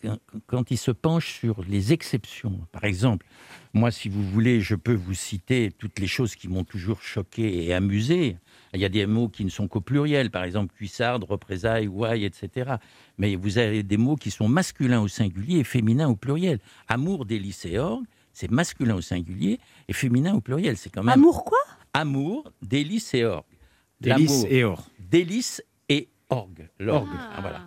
quand- ils se penchent sur les exceptions. Par exemple, moi, si vous voulez, je peux vous citer toutes les choses qui m'ont toujours choqué et amusé. Il y a des mots qui ne sont qu'au pluriel, par exemple cuissarde, représailles, ouaille, etc. Mais vous avez des mots qui sont masculins au singulier et féminins au pluriel. Amour, et orgue, c'est masculin au singulier et féminin au pluriel. C'est quand même Amour quoi? Amour, délice et orgue. Délice et or. délice et orgue. L'orgue, Ah. ah, voilà.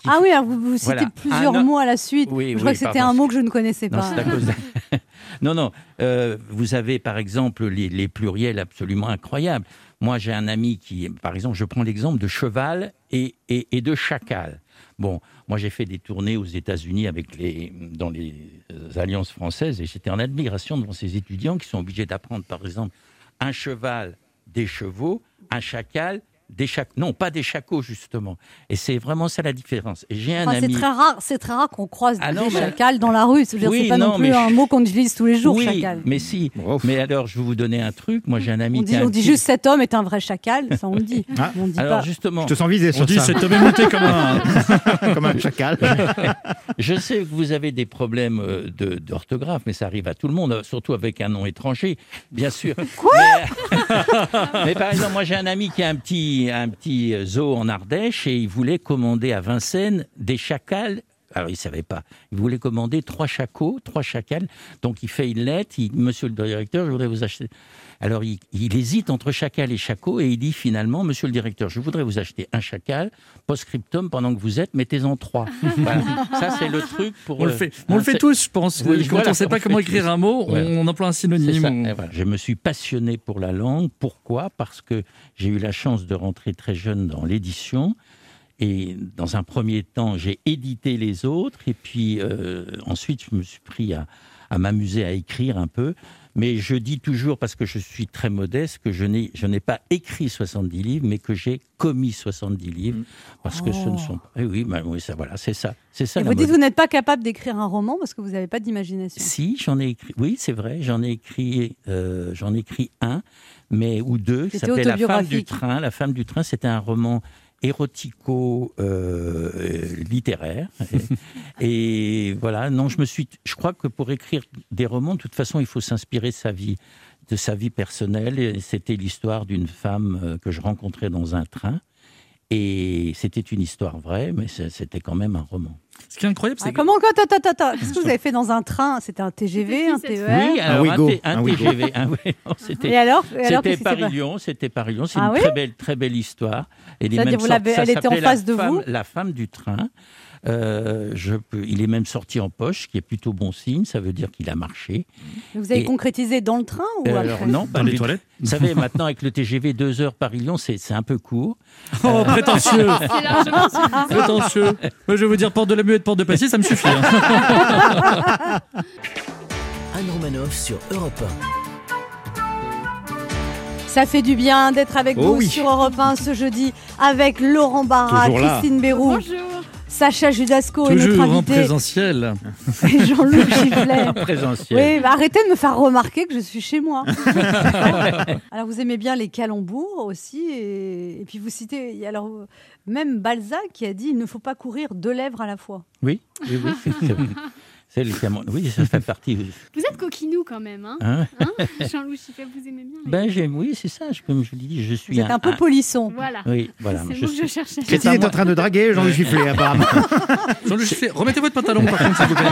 Qui Ah oui, alors vous, vous citez Voilà. plusieurs o- mots à la suite. Oui, je oui, crois que c'était un mot que je ne connaissais pas. c'est à cause de- *laughs* non, non. euh, vous avez par exemple les, les pluriels absolument incroyables. Moi, j'ai un ami qui, par exemple, je prends l'exemple de cheval et, et, et de chacal. Bon, moi, j'ai fait des tournées aux États-Unis avec les, dans les euh, alliances françaises et j'étais en admiration devant ces étudiants qui sont obligés d'apprendre, par exemple, un cheval, des chevaux, un chacal, des chac... non, pas des chacos justement. Et c'est vraiment ça la différence. J'ai un Enfin, c'est ami. très rare, c'est très rare qu'on croise Ah non, des mais- chacals dans la rue. Dire, Oui, c'est pas non, non plus un mot qu'on utilise tous les jours, oui, chacal. mais si. Ouf. Mais alors, je vais vous donner un truc. Moi, j'ai un ami On dit, a un on dit petit- juste cet homme est un vrai chacal, ça on le dit. Ah, on dit Alors pas. justement, Je te sens visé On dit ça, cet homme est monté comme un. *laughs* comme un chacal. *laughs* je sais que vous avez des problèmes euh, de- d'orthographe, mais ça arrive à tout le monde, euh, surtout avec un nom étranger, bien sûr. Quoi? Mais, *laughs* mais par exemple, moi, j'ai un ami qui a un petit, un petit zoo en Ardèche et il voulait commander à Vincennes des chacals. Alors, il savait pas. Il voulait commander trois chacos, trois chacals. Donc, il fait une lettre. Il, Monsieur le directeur, je voudrais vous acheter. Alors, il, il hésite entre chacal et chaco et il dit finalement, Monsieur le directeur, je voudrais vous acheter un chacal, post-scriptum, pendant que vous êtes, mettez-en trois. *laughs* Voilà. Ça, c'est le truc pour. On le fait, on le fait c'est- tous, je pense. Oui, Quand voilà, on ne sait pas comment écrire tous. un mot, on, Ouais. on emploie un synonyme. on- voilà. Je me suis passionné pour la langue. Pourquoi? Parce que j'ai eu la chance de rentrer très jeune dans l'édition. Et dans un premier temps, j'ai édité les autres. Et puis euh, ensuite, je me suis pris à, à m'amuser à écrire un peu. Mais je dis toujours, parce que je suis très modeste, que je n'ai, je n'ai pas écrit 70 livres, mais que j'ai commis 70 livres. Parce que ce ne sont pas. Eh oui, bah oui, ça, voilà, c'est ça. C'est ça Et vous dites modestie. vous n'êtes pas capable d'écrire un roman parce que vous n'avez pas d'imagination. Si, j'en ai écrit. Oui, c'est vrai, j'en ai écrit. euh, j'en ai écrit un, mais ou deux. qui s'appelait La femme du train. La femme du train, c'était un roman érotico euh, littéraire. *laughs* et, et voilà. Non, je me suis. Je crois que pour écrire des romans, de toute façon, il faut s'inspirer de sa vie, de sa vie personnelle. Et c'était l'histoire d'une femme euh, que je rencontrais dans un train. Et c'était une histoire vraie, mais c'était quand même un roman. Ce qui est incroyable, c'est Ah, que comment quoi, attends, attends, attends. Qu'est-ce que vous avez fait dans un train? C'était un TGV, un TER Oui, alors un. TGV. un- non, *laughs* c'était- Et alors, et alors C'était Paris-Lyon, c'était Paris-Lyon. C'est Ah une oui? très belle, très belle histoire. Et les mêmes vous sortes- ça elle était en s'appelait face de femme, vous? La femme du train. Euh, je peux, il est même sorti en poche, ce qui est plutôt bon signe. Ça veut dire qu'il a marché. Vous avez Et- concrétisé dans le train ou Euh, alors non, Dans les du- toilettes Vous savez, maintenant avec le TGV 2 heures Paris-Lyon, c'est c'est un peu court. *laughs* Oh, prétentieux *laughs* C'est largement suffisant. Prétentieux Moi, je vais vous dire, porte de la muette, porte de Passy, ça me suffit. hein. *laughs* Anne Romanoff sur Europe Ça fait du bien d'être avec Oh vous oui. sur Europe 1 ce jeudi avec Laurent Barra. Christine Béroux, Bonjour. Sacha Judasco Toujours notre en invité présentiel. Jean-Loup *laughs* Giflet. Présentiel. Oui, bah arrêtez de me faire remarquer que je suis chez moi. *laughs* alors vous aimez bien les calembours aussi, et, et puis vous citez, alors même Balzac qui a dit il ne faut pas courir deux lèvres à la fois. Oui, oui, oui. *laughs* c'est- le camon- Oui, ça fait partie. *laughs* Vous êtes coquinou quand même, hein, Hein hein Jean-Louis Chiffet, vous aimez bien les- ben, j'aime, oui, c'est ça. je- Comme je l'ai dit, je suis Vous êtes un peu polisson. Voilà. Oui, voilà. C'est je que je suis- cherchais. Christine est en train de draguer Jean-Louis Chifflet, apparemment. *laughs* Jean-Luc Chifflet, remettez votre pantalon, par contre, s'il vous plaît.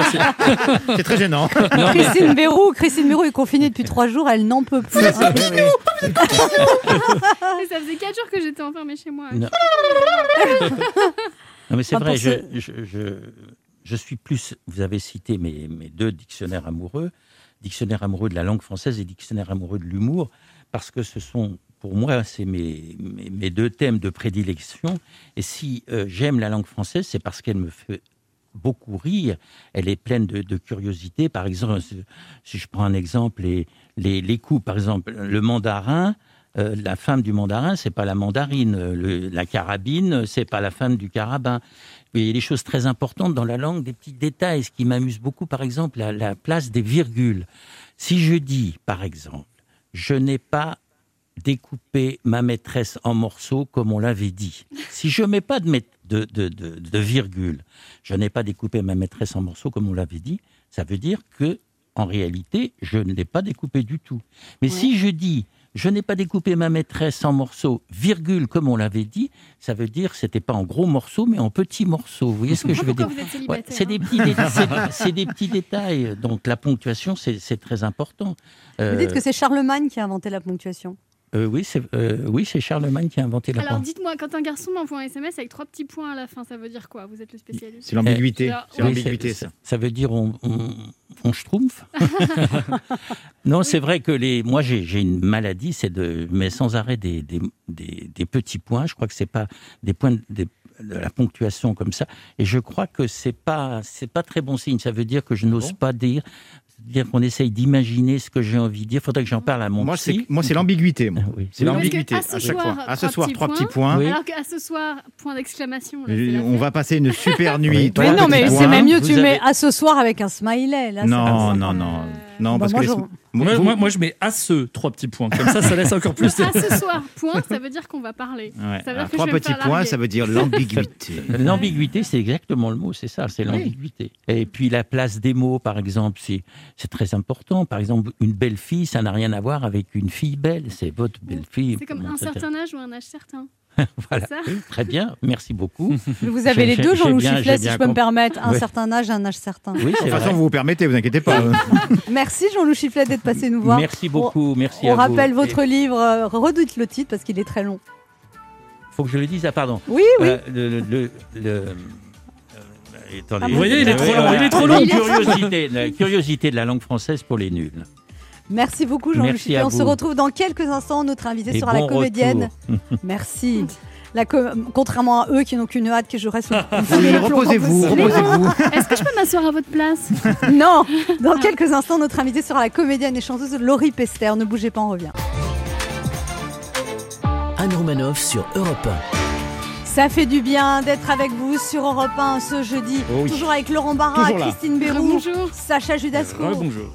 *laughs* C'est très gênant. Christine Béroux, Christine Béroux est confinée depuis trois jours, elle n'en peut plus. Mais ça faisait 4 jours que j'étais enfermée chez moi. Non. Non, mais c'est vrai, je, je suis plus. Vous avez cité mes, mes deux dictionnaires amoureux, dictionnaire amoureux de la langue française et dictionnaire amoureux de l'humour, parce que ce sont, pour moi, c'est mes, mes, deux thèmes de prédilection. Et si euh, j'aime la langue française, c'est parce qu'elle me fait beaucoup rire. Elle est pleine de, curiosité. Par exemple, si- je prends un exemple, les, les, les coups, par exemple, le mandarin. euh, la femme du mandarin, c'est pas la mandarine. Euh, la carabine, c'est pas la femme du carabin. Il y a des choses très importantes dans la langue, des petits détails. Ce qui m'amuse beaucoup, par exemple, la, la place des virgules. Si je dis, par exemple, je n'ai pas découpé ma maîtresse en morceaux comme on l'avait dit. Si je mets pas de, mét- de, de, de, de virgule, je n'ai pas découpé ma maîtresse en morceaux comme on l'avait dit, ça veut dire que en réalité, je ne l'ai pas découpé du tout. Mais si je dis je n'ai pas découpé ma maîtresse en morceaux, virgule, comme on l'avait dit, ça veut dire que c'était pas en gros morceaux, mais en petits morceaux. Vous voyez ce que je veux dire Ouais, célibataire c'est des, petits dé- c'est- c'est des petits détails. Donc la ponctuation, c'est c'est très important. Vous Euh, dites que c'est Charlemagne qui a inventé la ponctuation. Euh, oui, c'est euh, oui, c'est Charlemagne qui a inventé la Alors dichtmoi quand un garçon m'envoie un SMS avec trois petits points à la fin, ça veut dire quoi? Vous êtes le spécialiste? C'est l'ambiguïté. Euh, C'est Oui, l'ambiguïté, ça. Ça veut dire on, on, on schtroumpf. *laughs* non, c'est vrai que les, moi j'ai j'ai une maladie, c'est de mais sans arrêt des, des, des, des petits points. Je crois que c'est pas des points de- des- de la ponctuation comme ça. Et je crois que c'est pas c'est pas très bon signe. Ça veut dire que je n'ose pas dire. Dire qu'on essaye d'imaginer ce que j'ai envie de dire. Faudrait que j'en parle à mon Moi, psy. moi, c'est l'ambiguïté. Ah oui. C'est l'ambiguïté à chaque soir, fois. À ce trois soir, petits trois points. petits points. Oui. Alors qu'à ce soir, point d'exclamation. On va passer une super *laughs* nuit. Mais non, mais c'est même mieux, Vous tu avez- mets à ce soir avec un smiley. Là, Non, non, non. Non, Bah, parce moi, que les- Moi, vous- moi, moi, je mets à ce trois petits points. Comme ça, ça laisse encore plus. de- À ce soir, point, ça veut dire qu'on va parler. Ouais. Ça veut dire Alors, que trois petits points, larguer. ça veut dire l'ambiguïté. *laughs* L'ambiguïté, c'est exactement le mot, c'est ça, c'est l'ambiguïté. Et puis la place des mots, par exemple, c'est c'est très important. Par exemple, une belle fille, ça n'a rien à voir avec une fille belle, c'est votre belle fille. C'est comme un certain âge ou un âge certain. *laughs* Voilà. très bien, merci beaucoup. Vous avez les deux, bien- Chifflet, si je peux me permettre. Un Ouais. certain âge, un âge certain. Oui, De toute façon, vous vous permettez, vous inquiétez pas. *laughs* Merci Jean-Loup Chifflet d'être passé nous voir. Merci beaucoup, merci On à vous. rappelle votre Et livre, euh, redites le titre parce qu'il est très long. Faut que je le dise, ah pardon. Oui, oui. Euh, le, le- le- le- euh, attendez. Ah, Vous voyez, il est trop long, il est trop long. La curiosité, la curiosité de la langue française pour les nuls. Merci beaucoup à On se retrouve dans quelques instants. Notre invité Et sera bon la comédienne. retour. *laughs* Merci. La Contrairement à eux qui n'ont qu'une hâte que je reste. Oui, reposez-vous, possible. reposez-vous. Est-ce que je peux m'asseoir à votre place? *laughs* Non Dans quelques instants, notre invité sera la comédienne et chanteuse Laurie Pester. Ne bougez pas, on revient. Anne Romanoff sur Europe Ça fait du bien d'être avec vous sur Europe 1 ce jeudi. Oh oui. Toujours avec Laurent Barra. Christine Béroux, Bonjour. Sacha Judasco. bonjour.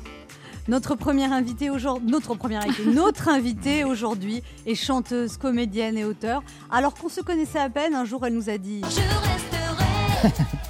Notre première invitée aujourd'hui, notre première invitée, *laughs* notre invitée aujourd'hui est chanteuse, comédienne et auteure. Alors qu'on se connaissait à peine, un jour elle nous a dit Je resterai *laughs*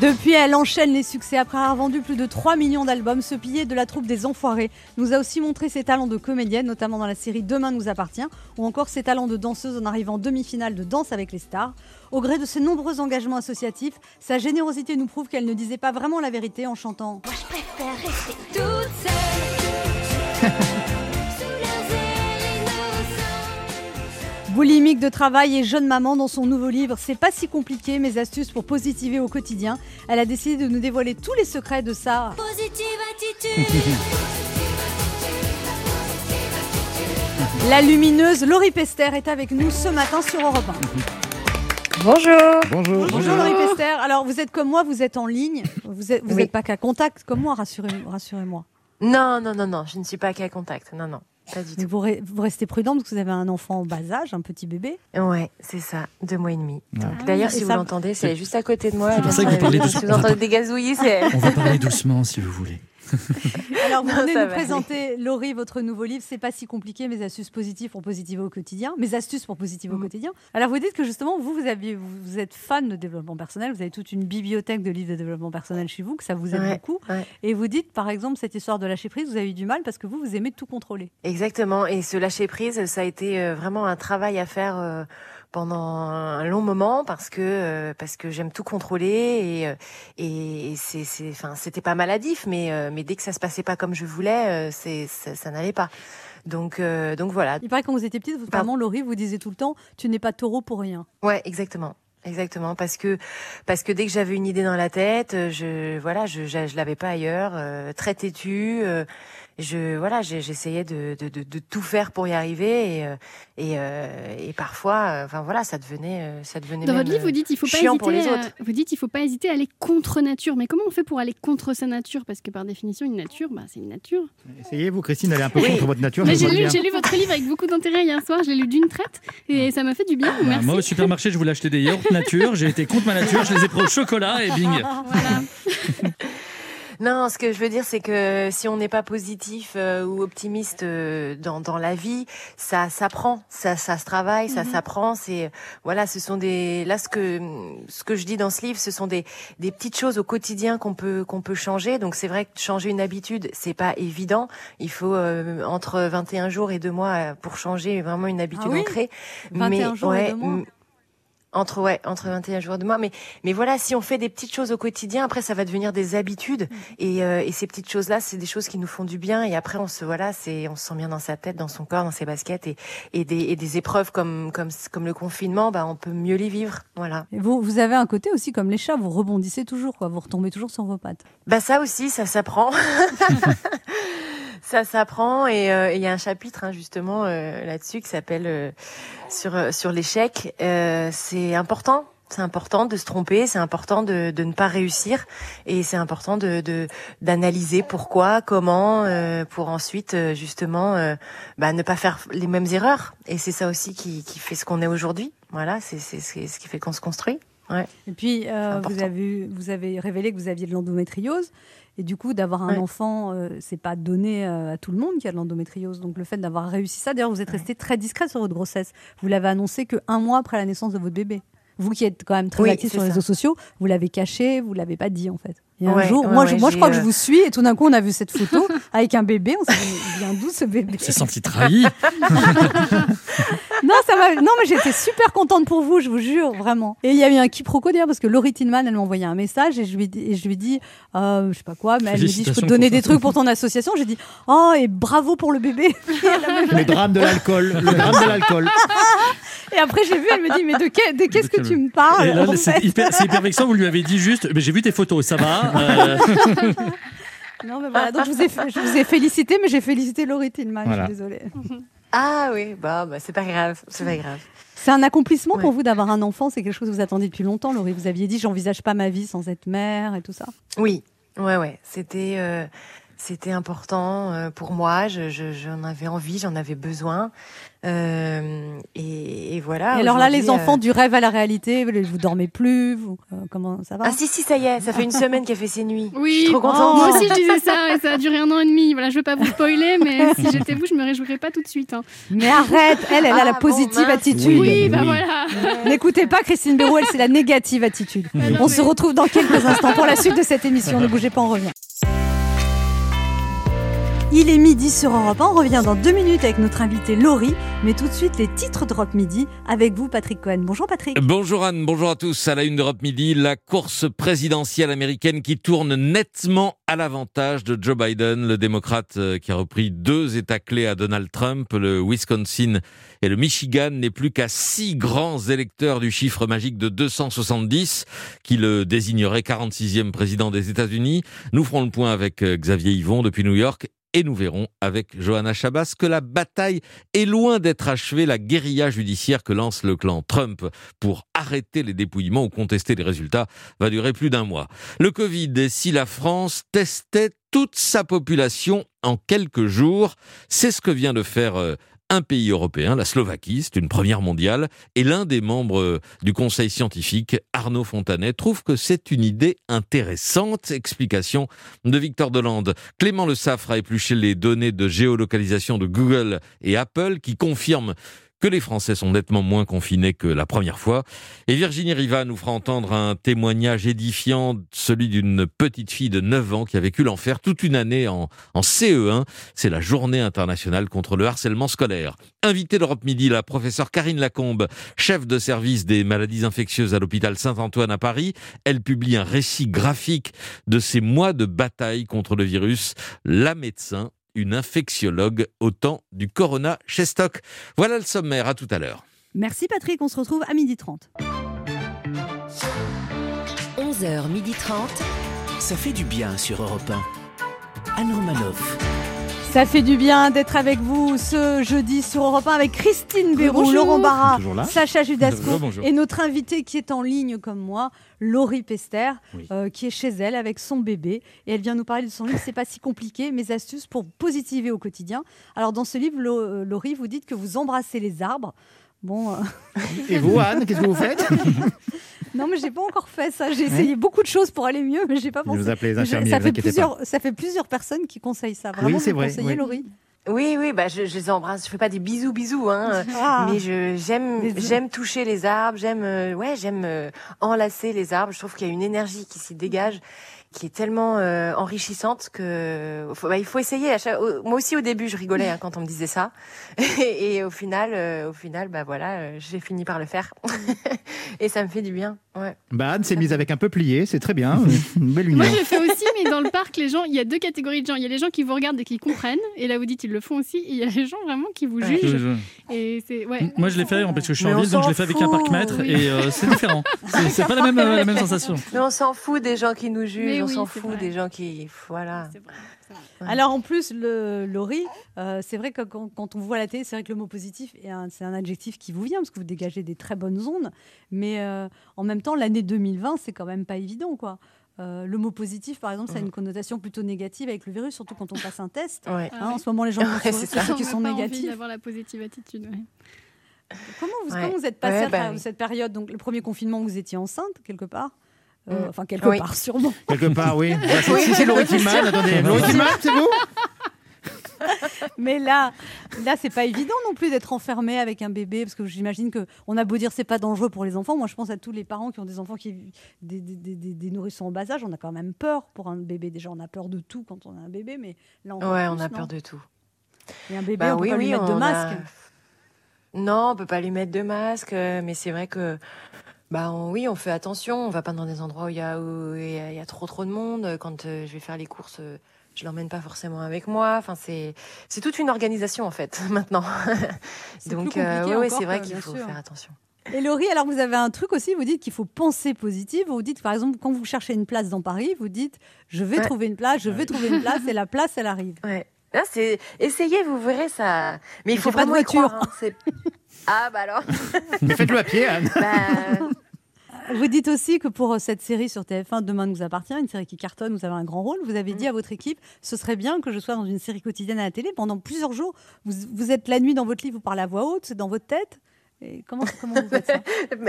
Depuis, elle enchaîne les succès. Après avoir vendu plus de 3 millions d'albums, ce pilier de la troupe des Enfoirés nous a aussi montré ses talents de comédienne, notamment dans la série Demain nous appartient, ou encore ses talents de danseuse en arrivant en demi-finale de Danse avec les stars. Au gré de ses nombreux engagements associatifs, sa générosité nous prouve qu'elle ne disait pas vraiment la vérité en chantant. Moi je préfère rester toute seule. *laughs* Boulimique de travail et jeune maman dans son nouveau livre C'est pas si compliqué, mes astuces pour positiver au quotidien. Elle a décidé de nous dévoiler tous les secrets de ça. Positive *laughs* attitude. La lumineuse Laurie Pester est avec nous ce matin sur Europe 1. Bonjour. Bonjour. Bonjour Laurie Pester. Alors vous êtes comme moi, vous êtes en ligne. Vous n'êtes vous Oui. êtes pas qu'à contact comme moi, rassurez- rassurez-moi. Non, non, non, non, je ne suis pas qu'à contact. Non, non, pas du Mais tout. vous, re- vous restez prudente parce que vous avez un enfant en bas âge, un petit bébé. Ouais, c'est ça, deux mois et demi. Ouais. Donc, D'ailleurs, si vous l'entendez, c'est juste à côté de moi. C'est pour ça que vous parlez doucement. Si vous entendez des gazouillis, c'est. On va parler doucement si vous voulez. *laughs* Alors, vous Non, venez nous va présenter, Laurie, votre nouveau livre. C'est pas si compliqué, mes astuces positives pour positiver au quotidien. Mes astuces pour positiver au Mhm. quotidien. Alors, vous dites que justement, vous, vous, aviez, vous, vous êtes fan de développement personnel. Vous avez toute une bibliothèque de livres de développement personnel chez vous, que ça vous aide Ouais, beaucoup. ouais. Et vous dites, par exemple, cette histoire de lâcher prise, vous avez eu du mal parce que vous, vous aimez tout contrôler. Exactement. Et ce lâcher prise, ça a été euh, vraiment un travail à faire euh, pendant un long moment parce que euh, parce que j'aime tout contrôler et euh, et c'est c'est enfin c'était pas maladif mais euh, mais dès que ça se passait pas comme je voulais, euh, c'est ça, ça n'allait pas. Donc euh, donc voilà. Il paraît que quand vous étiez petite, votre maman, Laurie, vous disait tout le temps, tu n'es pas taureau pour rien. Ouais, exactement. Exactement, parce que parce que dès que j'avais une idée dans la tête, euh, je voilà, je je, je l'avais pas ailleurs, euh, très têtu. euh, je voilà, j'essayais de, de, de, de tout faire pour y arriver et euh, et, euh, et parfois, euh, enfin voilà, ça devenait ça devenait Dans même, votre livre, vous dites il faut pas chiant pour les hésiter. à-. Vous dites il faut pas hésiter à aller contre nature. Mais comment on fait pour aller contre sa nature? Parce que par définition, une nature, bah, c'est une nature. Essayez, vous, Christine, d'aller un peu Oui. contre votre nature. J'ai lu, votre livre avec beaucoup d'intérêt hier soir. Je l'ai lu d'une traite et ça m'a fait du bien. Bah, Merci. moi, au supermarché, je voulais acheter des yaourts nature. J'ai été contre ma nature. Je les ai pris au chocolat et bing. Voilà. *laughs* Non, ce que je veux dire, c'est que si on n'est pas positif euh, ou optimiste euh, dans, dans la vie, ça s'apprend, ça, ça se travaille, ça Mhm. s'apprend. C'est voilà, ce sont des là ce que ce que je dis dans ce livre, ce sont des des petites choses au quotidien qu'on peut qu'on peut changer. Donc c'est vrai que changer une habitude, c'est pas évident. Il faut euh, entre 21 jours et deux mois euh, pour changer vraiment une habitude Ah oui ancrée. 21 jours et ouais, deux mois. Entre ouais, entre 21 jours deux mois, mais mais voilà, si on fait des petites choses au quotidien, après ça va devenir des habitudes Mm. et, euh, et ces petites choses là, c'est des choses qui nous font du bien et après on se voilà, c'est on se sent bien dans sa tête, dans son corps, dans ses baskets et et des et des épreuves comme comme comme le confinement, bah on peut mieux les vivre, voilà. Et vous, vous avez un côté aussi comme les chats, vous rebondissez toujours, quoi. vous retombez toujours sur vos pattes. Bah ça aussi, ça s'apprend. *laughs* ça s'apprend et euh, et il y a un chapitre hein, justement euh, là-dessus qui s'appelle euh, sur euh, sur l'échec. Euh, c'est important. C'est important de se tromper, c'est important de, de ne pas réussir et c'est important de de- d'analyser pourquoi, comment, euh, pour ensuite justement euh, bah, ne pas faire les mêmes erreurs. Et c'est ça aussi qui, qui fait ce qu'on est aujourd'hui. Voilà, c'est ce qui fait qu'on se construit. Ouais. Et puis, euh, vous, avez, vous avez révélé que vous aviez de l'endométriose. Et du coup, d'avoir un Ouais. enfant, euh, c'est pas donné euh, à tout le monde qui a de l'endométriose. Donc, le fait d'avoir réussi ça, d'ailleurs, vous êtes resté très discrète sur votre grossesse. Vous l'avez annoncé que un mois après la naissance de votre bébé. Vous qui êtes quand même très Oui, actif sur les réseaux sociaux, vous l'avez caché, vous l'avez pas dit en fait. Il y a un Ouais, jour, ouais, moi, je, moi je crois que je euh, vous suis et tout d'un coup on a vu cette photo *laughs* avec un bébé, on s'est dit il vient d'où ce bébé? S'est senti trahi. *laughs* Non, ça m'a- non, mais j'étais super contente pour vous, je vous jure, vraiment. Et il y a eu un quiproquo d'ailleurs, parce que Laurie Tillman, elle m'a envoyé un message et je lui, et je lui dis, euh, je sais pas quoi, mais elle me dit, je peux te donner des trucs pour ton association. J'ai dit, oh, et bravo pour le bébé. Le drame de l'alcool. Le drame de l'alcool. et après, j'ai vu, elle me dit, mais de, que- de qu'est-ce que tu me parles c'est hyper, hyper vexant. Vous lui avez dit juste, mais j'ai vu tes photos, ça va. euh, *laughs* Non, mais voilà, donc je vous ai, je vous ai félicité, mais j'ai félicité Laurie Tillman, Voilà. je suis désolée. Ah oui, bah, bah c'est pas grave, c'est pas grave. C'est un accomplissement Ouais. pour vous d'avoir un enfant, c'est quelque chose que vous attendiez depuis longtemps, Laurie. Vous aviez dit, j'envisage pas ma vie sans être mère et tout ça. Oui, ouais, ouais. C'était, euh, c'était important euh, pour moi. Je, je- j'en avais envie, j'en avais besoin. Euh, et, et voilà. et alors là, les aujourd'hui, enfants, euh, du rêve à la réalité, vous dormez plus, vous, euh, comment ça va Ah si, si, ça y est, ça fait une semaine qu'elle fait ses nuits. Oui, Je suis trop Oh. contente. moi aussi je disais ça et ça a duré un an et demi. Voilà, je veux pas vous spoiler, mais *laughs* si j'étais vous, je me réjouirais pas tout de suite. hein. Mais arrête, elle, elle a Ah, la bon, positive attitude. Oui, bah oui. voilà. N'écoutez pas Christine Béroux, elle, c'est la négative attitude. Ah non, On mais- se retrouve dans quelques instants pour la suite de cette émission. Ne bougez pas, on revient. Il est midi sur Europe 1. On revient dans deux minutes avec notre invité Laurie. Mais tout de suite, les titres d'Europe Midi avec vous, Patrick Cohen. Bonjour, Patrick. Bonjour Anne, bonjour à tous. À la une d'Europe Midi, la course présidentielle américaine qui tourne nettement à l'avantage de Joe Biden, le démocrate euh, qui a repris deux États clés à Donald Trump, le Wisconsin et le Michigan, n'est plus qu'à six grands électeurs du chiffre magique de 270 qui le désignerait 46e président des États-Unis. Nous ferons le point avec euh, Xavier Yvon depuis New York et nous verrons avec Johanna Chabas que la bataille est loin d'être achevée, la guérilla judiciaire que lance le clan Trump pour arrêter les dépouillements ou contester les résultats va durer plus d'un mois. Le Covid, si la France testait toute sa population en quelques jours, c'est ce que vient de faire euh, un pays européen, la Slovaquie, c'est une première mondiale, et l'un des membres euh, du conseil scientifique, Arnaud Fontanet, trouve que c'est une idée intéressante. Explication de Victor Delande. Clément Le Saffre a épluché les données de géolocalisation de Google et Apple qui confirment que les Français sont nettement moins confinés que la première fois. Et Virginie Riva nous fera entendre un témoignage édifiant, celui d'une petite fille de 9 ans qui a vécu l'enfer toute une année en, en CE1. C'est la journée internationale contre le harcèlement scolaire. Invité d'Europe Midi, la professeure Karine Lacombe, chef de service des maladies infectieuses à l'hôpital Saint-Antoine à Paris. Elle publie un récit graphique de ces mois de bataille contre le virus. La médecin une infectiologue au temps du Corona chez Stock. Voilà le sommaire, à tout à l'heure. Merci, Patrick. On se retrouve à 12h30. 11h30. Ça fait du bien sur Europe 1. Anne Romanoff. Ça fait du bien d'être avec vous ce jeudi sur Europe 1 avec Christine Béroux, Bonjour. Laurent Barra. Sacha Judasco Bonjour. et notre invitée qui est en ligne comme moi, Laurie Pester, Oui. euh, qui est chez elle avec son bébé. Et elle vient nous parler de son livre C'est pas si compliqué, mes astuces pour positiver au quotidien. Alors dans ce livre, euh, Laurie, vous dites que vous embrassez les arbres. Bon, euh, Et vous, Anne, qu'est-ce que vous faites? *laughs* non mais j'ai pas encore fait ça. J'ai essayé beaucoup de choses pour aller mieux, mais j'ai pas Je pensé. vous appelez les infirmiers, ça vous fait plusieurs, ça fait plusieurs personnes qui conseillent ça. Vraiment, Oui, c'est vous vrai, conseillez, oui. Laurie Oui, oui, bah je, je les embrasse. Je fais pas des bisous, bisous, hein. Ah. Mais je j'aime j'aime toucher les arbres. J'aime euh, ouais j'aime euh, enlacer les arbres. Je trouve qu'il y a une énergie qui s'y dégage, qui est tellement euh, enrichissante que faut- bah, il faut essayer. À chaque- au- Moi aussi au début je rigolais hein, quand on me disait ça, et, *laughs* et au final euh, au final bah voilà euh, j'ai fini par le faire *laughs* et ça me fait du bien. Ouais. Bah, Anne s'est mise avec un peu plié, c'est très bien. *laughs* Une belle union. Moi, aussi, mais dans le parc, les gens, il y a deux catégories de gens. Il y a les gens qui vous regardent et qui comprennent, et là vous dites ils le font aussi. Et il y a les gens vraiment qui vous jugent. Et c'est ouais. Moi, je l'ai fait parce que je suis Mais en ville, donc je l'ai fait avec un parc-mètre oui. et euh, c'est différent. C'est c'est pas la même, euh, la même sensation. Mais on s'en fout des gens qui nous jugent. Mais on oui, s'en fout vrai. des gens qui voilà. Alors en plus, le, Laurie, euh, c'est vrai que quand, quand on voit la télé, c'est vrai que le mot positif, est un- c'est un adjectif qui vous vient parce que vous dégagez des très bonnes ondes. Mais euh, en même temps, l'année 2020, c'est quand même pas évident. quoi. Euh, le mot positif, par exemple, ça a une connotation plutôt négative avec le virus, surtout quand on passe un test. Ouais. Hein, Ah En oui. ce moment, les gens *laughs* Ouais, ça. ceux qui sont négatifs. d'avoir la positive attitude. ouais. Comment vous, Ouais. comment vous êtes passé Ouais, à bah oui. cette période Donc le premier confinement, vous étiez enceinte quelque part? Euh, Mm. Enfin, quelque Oui. part, sûrement. Quelque part, oui. Bah, c'est- c'est Laurie Tillman, attendez, *laughs* Laurie c'est vous? *laughs* Mais là, là, c'est pas évident non plus d'être enfermé avec un bébé, parce que j'imagine que on a beau dire c'est pas dangereux pour les enfants. Moi, je pense à tous les parents qui ont des enfants qui des, des, des, des- des nourrissons en bas âge. On a quand même peur pour un bébé. Déjà, on a peur de tout quand on a un bébé, mais là, encore Ouais, on a peur de tout. Et un bébé, Bah on peut oui, pas lui oui, mettre de on masque. a- Non, on peut pas lui mettre de masque, mais c'est vrai que bah on- oui, on fait attention. On va pas dans des endroits où y il y a trop trop de monde. Quand euh, je vais faire les courses, euh, je l'emmène pas forcément avec moi. Enfin, c'est c'est toute une organisation en fait *laughs* maintenant. Donc ouais, ouais, encore, c'est vrai qu'il faut sûr. faire attention. Et Laurie, alors vous avez un truc aussi, vous dites qu'il faut penser positif. Vous dites, par exemple, quand vous cherchez une place dans Paris, vous dites, je vais Ouais. trouver une place, je vais trouver une place, et la *laughs* place, elle arrive. Ouais. Là, c'est essayez, vous verrez ça. Mais il faut pas de y voiture. croire. hein, Ah bah alors. *laughs* Mais faites-le à pied, Anne. Bah, Vous dites aussi que pour euh, cette série sur TF1, Demain nous appartient, une série qui cartonne, vous avez un grand rôle. Vous avez Mm. dit à votre équipe, ce serait bien que je sois dans une série quotidienne à la télé pendant plusieurs jours. Vous, vous êtes la nuit dans votre lit, vous parlez à voix haute, c'est dans votre tête? Et comment, comment vous faites ça *laughs*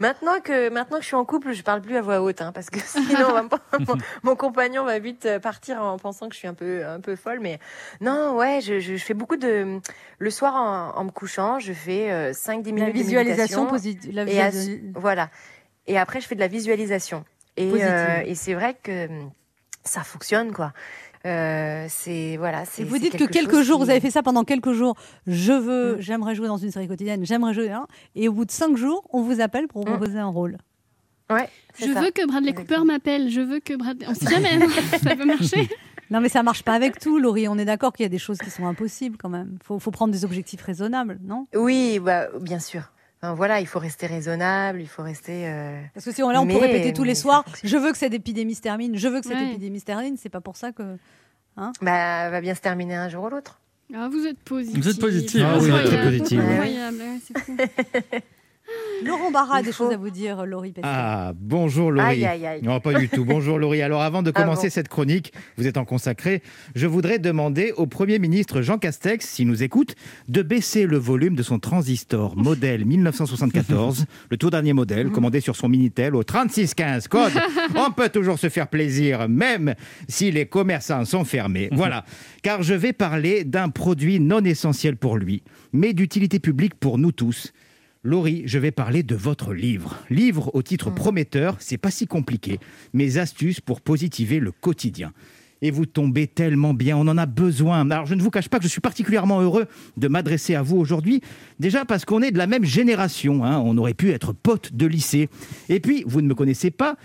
maintenant que maintenant que je suis en couple, je parle plus à voix haute, hein, parce que *laughs* sinon va mon, mon compagnon va vite euh, partir en pensant que je suis un peu un peu folle. Mais non, ouais, je, je, je fais beaucoup de le soir en, en me couchant, je fais euh, 5-10 minutes La visualisation de méditation. positive. La et à- voilà. Et après, je fais de la visualisation. Et, euh, et c'est vrai que hum, ça fonctionne, quoi. Euh, c'est voilà. Et C'est vous dites que quelque quelques jours, qui- vous avez fait ça pendant quelques jours. Je veux, Mm. j'aimerais jouer dans une série quotidienne, j'aimerais jouer. hein. et au bout de cinq jours, on vous appelle pour vous Mm. proposer un rôle. Ouais. Je ça. veux que Bradley Cooper m'appelle. Je veux que Bradley. On sait jamais. hein. *laughs* ça peut marcher. *laughs* Non, mais ça marche pas avec tout, Laurie. On est d'accord qu'il y a des choses qui sont impossibles quand même. Faut, faut prendre des objectifs raisonnables, non? Oui, bah, bien sûr. Enfin, voilà, il faut rester raisonnable, il faut rester. euh, Parce que si on, là, on peut répéter tous les soirs, je veux que cette épidémie se termine, je veux que cette Ouais. épidémie se termine. C'est pas pour ça que. Bah, elle va bien se terminer un jour ou l'autre. Ah, vous êtes positif. Vous êtes positif, Ah oui, Incroyable. très positif, ouais. Incroyable, ouais, c'est fou. *laughs* Laurent Barra a des faut. choses à vous dire, Laurie Pestel. Ah, bonjour Laurie. Aïe, aïe, aïe. Non, pas du tout. Bonjour Laurie. Alors avant de Ah commencer bon cette chronique, vous êtes en consacré, je voudrais demander au Premier ministre Jean Castex, s'il nous écoute, de baisser le volume de son transistor modèle 1974, *laughs* le tout dernier modèle, commandé sur son Minitel au 3615 code. On peut toujours se faire plaisir, même si les commerçants sont fermés. Voilà. Car je vais parler d'un produit non essentiel pour lui, mais d'utilité publique pour nous tous. Laurie, je vais parler de votre livre. Livre au titre prometteur, c'est pas si compliqué. Mes astuces pour positiver le quotidien. Et vous tombez tellement bien, on en a besoin. Alors je ne vous cache pas que je suis particulièrement heureux de m'adresser à vous aujourd'hui. Déjà parce qu'on est de la même génération, hein. on aurait pu être potes de lycée. Et puis, vous ne me connaissez pas,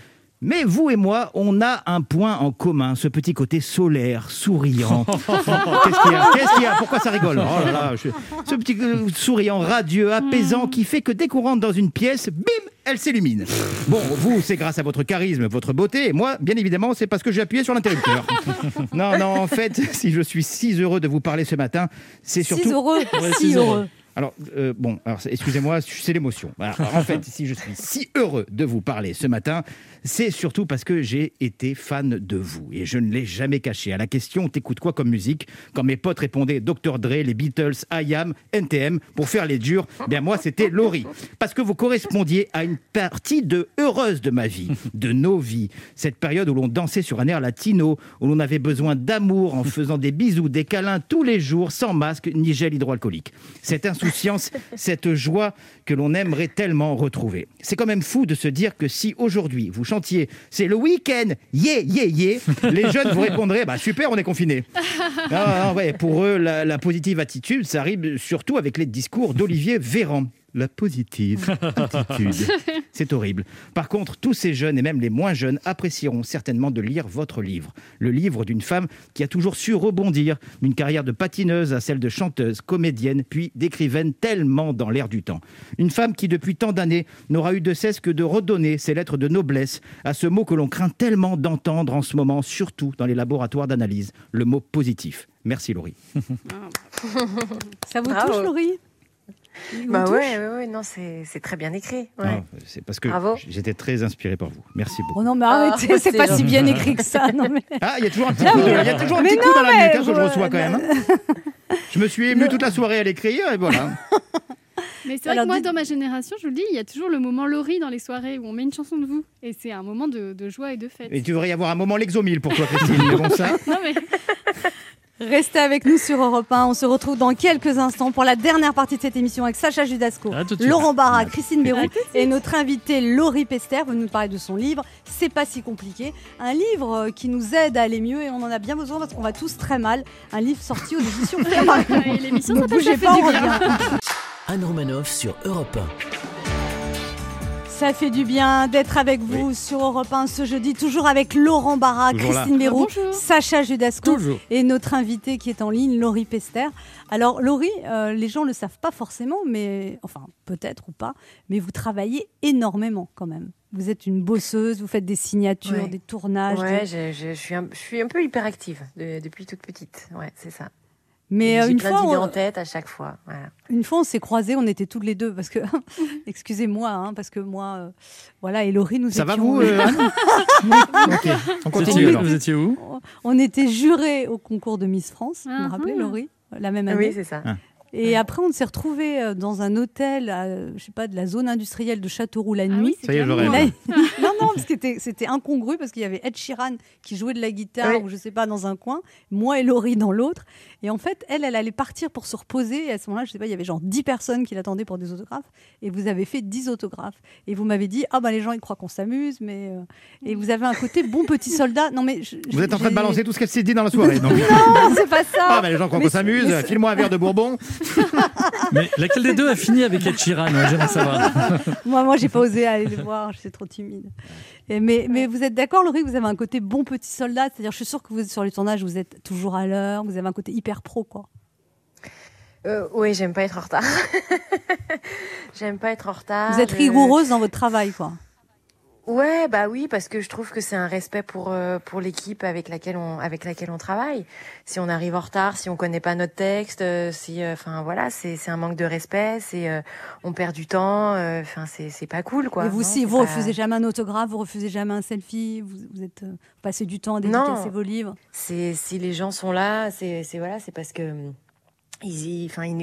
mais vous et moi, on a un point en commun, ce petit côté solaire, souriant. *laughs* Qu'est-ce qu'il y a? Qu'est-ce qu'il y a? Pourquoi ça rigole? Oh là là, je- Ce petit euh, souriant radieux, apaisant, qui fait que dès qu'on rentre dans une pièce, bim, elle s'illumine. *laughs* Bon, vous, c'est grâce à votre charisme, votre beauté, et moi, bien évidemment, c'est parce que j'ai appuyé sur l'interrupteur. *laughs* Non, non, en fait, si je suis si heureux de vous parler ce matin, c'est surtout... Si heureux, Ouais, si heureux. Alors, euh, bon, alors, excusez-moi, c'est l'émotion. Voilà. Alors, en fait, si je suis si heureux de vous parler ce matin, c'est surtout parce que j'ai été fan de vous. Et je ne l'ai jamais caché. À la question, t'écoutes quoi comme musique? Quand mes potes répondaient Dr. Dre, les Beatles, IAM, NTM, pour faire les durs, bien moi, c'était Laurie. Parce que vous correspondiez à une partie de heureuse de ma vie, de nos vies. Cette période où l'on dansait sur un air latino, où l'on avait besoin d'amour en faisant des bisous, des câlins tous les jours, sans masque ni gel hydroalcoolique. Cette insouciance, cette joie que l'on aimerait tellement retrouver. C'est quand même fou de se dire que si aujourd'hui vous c'est le week-end, yeah, yeah, yeah, *laughs* les jeunes vous répondraient bah super, on est confinés. *laughs* Ah, ah, ouais, pour eux, la, la positive attitude, ça arrive surtout avec les discours d'Olivier Véran. La positive attitude. *laughs* C'est horrible. Par contre, tous ces jeunes et même les moins jeunes apprécieront certainement de lire votre livre. Le livre d'une femme qui a toujours su rebondir d'une carrière de patineuse à celle de chanteuse, comédienne, puis d'écrivaine tellement dans l'air du temps. Une femme qui, depuis tant d'années, n'aura eu de cesse que de redonner ses lettres de noblesse à ce mot que l'on craint tellement d'entendre en ce moment, surtout dans les laboratoires d'analyse, le mot positif. Merci Laurie. *laughs* Ça vous Bravo. touche, Laurie? Bah ouais, ouais, ouais, non, c'est c'est très bien écrit. Ouais. Non, c'est parce que Bravo. j'étais très inspiré par vous. Merci beaucoup. Oh non, mais Ah, arrêtez, c'est c'est pas si gentil. bien écrit que ça. Non, mais... Ah, il y a toujours un petit coup, de- y a toujours un petit non, coup dans la hein, que je reçois quand même. hein. Je me suis ému toute la soirée à l'écrire et voilà. *laughs* Mais c'est vrai Alors, que moi, dites- dans ma génération, je vous le dis, il y a toujours le moment Laurie dans les soirées où on met une chanson de vous. Et c'est un moment de, de joie et de fête. Et tu devrais y avoir un moment l'exomile pour toi, Christine. Bon, ça. *laughs* Non, mais Restez avec nous sur Europe 1. On se retrouve dans quelques instants pour la dernière partie de cette émission avec Sacha Judasco. Laurent Barra, Christine Béroux et notre invitée Laurie Pester va nous parler de son livre C'est pas si compliqué. Un livre euh, qui nous aide à aller mieux et on en a bien besoin parce qu'on va tous très mal. Un livre sorti aux éditions *laughs* l'émission Ne s'appelle pas, on revient. *laughs* Anne Romanoff sur Europe Ça fait du bien d'être avec vous sur Europe 1 ce jeudi, toujours avec Laurent Barra, Toujours. Christine Béroux, Bonjour. Sacha Judasco Toujours. et notre invité qui est en ligne, Laurie Pester. Alors Laurie, euh, les gens ne le savent pas forcément, mais enfin peut-être ou pas, mais vous travaillez énormément quand même. Vous êtes une bosseuse, vous faites des signatures, Ouais. des tournages. Ouais, des- je, je- je suis un, je suis un peu hyperactive de- depuis toute petite. Ouais, c'est ça. Mais euh, une plein fois, on- en tête à chaque fois. Voilà. Une fois, on s'est croisés, on était toutes les deux, parce que, *laughs* excusez-moi, hein, parce que moi, euh, voilà, et Laurie, nous Ça va étions- vous, euh, *laughs* on Vous continue vous étiez où On était jurés au concours de Miss France, vous Ah me rappelez, ah. Laurie? La même année. Oui, c'est ça. Ah. Et après, on s'est retrouvés euh, dans un hôtel, à, je sais pas, de la zone industrielle de Châteauroux la nuit. Ça y est. Là, *laughs* non, non, *laughs* parce que c'était- incongru parce qu'il y avait Ed Sheeran qui jouait de la guitare Oui. ou je sais pas dans un coin, moi et Laurie dans l'autre. Et en fait, elle, elle allait partir pour se reposer. Et à ce moment-là, je sais pas, il y avait genre 10 personnes qui l'attendaient pour des autographes. Et vous avez fait 10 autographes. Et vous m'avez dit, ah bah les gens ils croient qu'on s'amuse, mais euh, et vous avez un côté bon petit soldat. Non mais je- Vous êtes en train de balancer tout ce qu'elle s'est dit dans la soirée. *laughs* donc. Non, c'est pas ça. Ah, bah, les gens croient qu'on s'amuse. File-moi un verre de Bourbon. Mais laquelle des deux a fini avec Ed Sheeran J'aimerais savoir. moi, moi, j'ai pas osé aller le voir, j'étais trop timide. Et mais, mais vous êtes d'accord, Laurie, vous avez un côté bon petit soldat, c'est-à-dire, je suis sûre que vous êtes sur les tournages, vous êtes toujours à l'heure, vous avez un côté hyper pro, quoi. Euh, oui, j'aime pas être en retard. *laughs* j'aime pas être en retard. vous êtes je- rigoureuse dans votre travail, quoi. Ouais, bah oui, parce que je trouve que c'est un respect pour euh, pour l'équipe avec laquelle on avec laquelle on travaille. Si on arrive en retard, si on connaît pas notre texte, euh, si enfin voilà, c'est c'est un manque de respect, c'est euh, on perd du temps, euh, enfin c'est c'est pas cool quoi. Et vous Non, aussi, c'est vous pas- refusez jamais un autographe, vous refusez jamais un selfie, vous, vous êtes, euh, passez du temps à dédicacer vos livres. C'est si les gens sont là, c'est c'est voilà, c'est parce que hum, ils, y- enfin ils,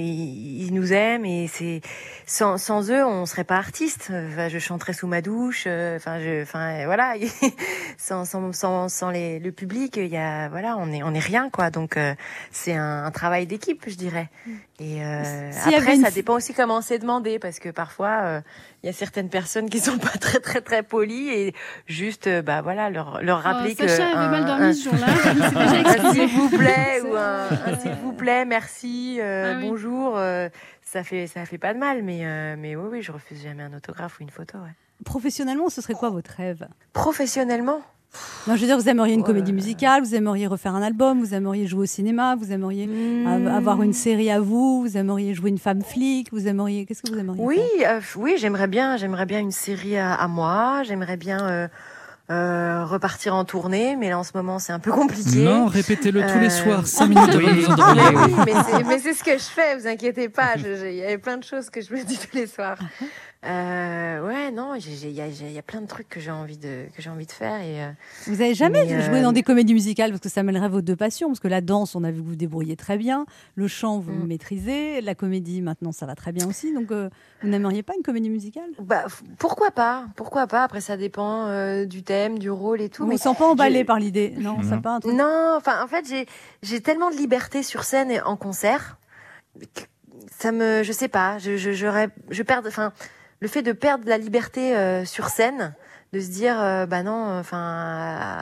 ils nous aiment et c'est sans, sans eux on serait pas artiste. Enfin, je chanterais sous ma douche. euh, Enfin je, enfin voilà, *laughs* sans sans sans, sans les, le public, il y a voilà, on est on est rien quoi. Donc euh, c'est un, un travail d'équipe, je dirais. Et euh, après une ça dépend aussi comment c'est demandé parce que parfois euh, il y a certaines personnes qui sont *laughs* pas très très très polies et juste euh, bah voilà leur leur rappeler Oh, que Sacha avait un- mal dormi un- ce jour-là, *laughs* s'il vous plaît ou un, un s'il vous plaît, merci, euh, Ah oui. bonjour, euh, ça fait ça fait pas de mal, mais euh, mais oui oui, je refuse jamais un autographe ou une photo. Ouais. Professionnellement, ce serait quoi votre rêve? Professionnellement, Non, je veux dire, vous aimeriez une Ouais. comédie musicale, vous aimeriez refaire un album, vous aimeriez jouer au cinéma, vous aimeriez av- avoir une série à vous, vous aimeriez jouer une femme flic, vous aimeriez. Qu'est-ce que vous aimeriez oui euh, oui, j'aimerais bien j'aimerais bien une série à, à moi, j'aimerais bien euh, repartir en tournée, mais là en ce moment c'est un peu compliqué. Non, répétez-le tous les Euh, soirs, 5 minutes de *laughs* oui, mais c'est- mais c'est ce que je fais, vous inquiétez pas. Il y avait plein de choses que je me dis tous les soirs. Euh, ouais, non, il y a, y plein de trucs que j'ai envie de que j'ai envie de faire et euh, Vous avez jamais mais, joué euh, dans des comédies musicales parce que ça mêlerait vos deux passions Parce que la danse, on a vu que vous vous débrouillez très bien, le chant, vous Mm. maîtrisez, la comédie, maintenant, ça va très bien aussi. Donc, euh, vous n'aimeriez pas une comédie musicale? Bah pourquoi pas, pourquoi pas. Après ça dépend euh, du thème, du rôle et tout. Vous ne mais vous sentez pas emballé par l'idée Non, ça Non. pas un truc. Non, enfin en fait j'ai j'ai tellement de liberté sur scène et en concert. que Ça me, je sais pas, je je perds, enfin le fait de perdre la liberté euh, sur scène, de se dire euh, bah non, enfin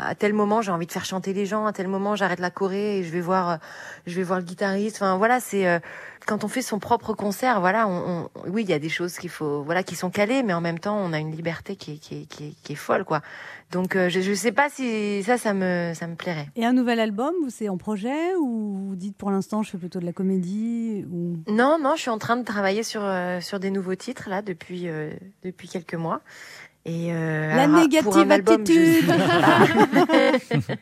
à tel moment j'ai envie de faire chanter les gens, à tel moment j'arrête la choré et je vais voir, euh, je vais voir le guitariste. Enfin voilà, c'est euh, quand on fait son propre concert, voilà, on, on- oui il y a des choses qu'il faut, voilà, qui sont calées, mais en même temps on a une liberté qui est qui est, qui est, qui est folle quoi. Donc euh, je je sais pas si ça ça me ça me plairait. Et un nouvel album, vous c'est en projet ou vous dites pour l'instant je fais plutôt de la comédie ou... Non, non, je suis en train de travailler sur sur des nouveaux titres là depuis euh, depuis quelques mois. Et euh, La alors, négative attitude. *laughs*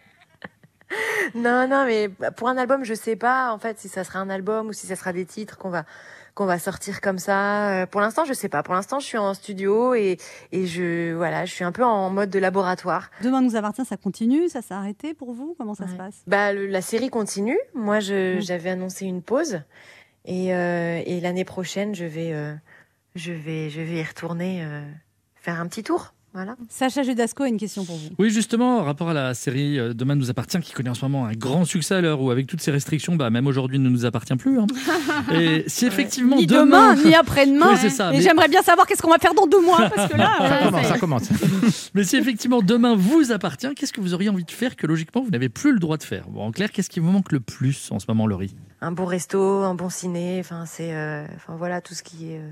non, non, mais pour un album, je sais pas en fait si ça sera un album ou si ça sera des titres qu'on va qu'on va sortir comme ça. Euh, Pour l'instant, je sais pas. Pour l'instant, je suis en studio et et je voilà, je suis un peu en mode de laboratoire. Demain nous appartient, ça continue, ça s'est arrêté pour vous Comment ça se passe? Bah, le- la série continue. Moi, Mm. j'avais annoncé une pause. Et, euh, et l'année prochaine, je vais, euh, je vais, je vais y retourner euh, faire un petit tour. Voilà. Sacha Judasco a une question pour vous. Oui, justement, en rapport à la série euh, Demain nous appartient, qui connaît en ce moment un grand succès à l'heure où, avec toutes ces restrictions, bah, même aujourd'hui, ne nous appartient plus. hein. *laughs* Et si effectivement Ni demain, demain, ni après-demain. Oui, c'est ça, Et mais- j'aimerais bien savoir qu'est-ce qu'on va faire dans deux mois parce que là. *laughs* Ça euh, commence, ça commence. *laughs* Mais si effectivement demain vous appartient, qu'est-ce que vous auriez envie de faire que logiquement vous n'avez plus le droit de faire? Bon, En clair, qu'est-ce qui vous manque le plus en ce moment, Laurie? Un bon resto, un bon ciné. Enfin, c'est, euh, enfin voilà, tout ce qui est euh,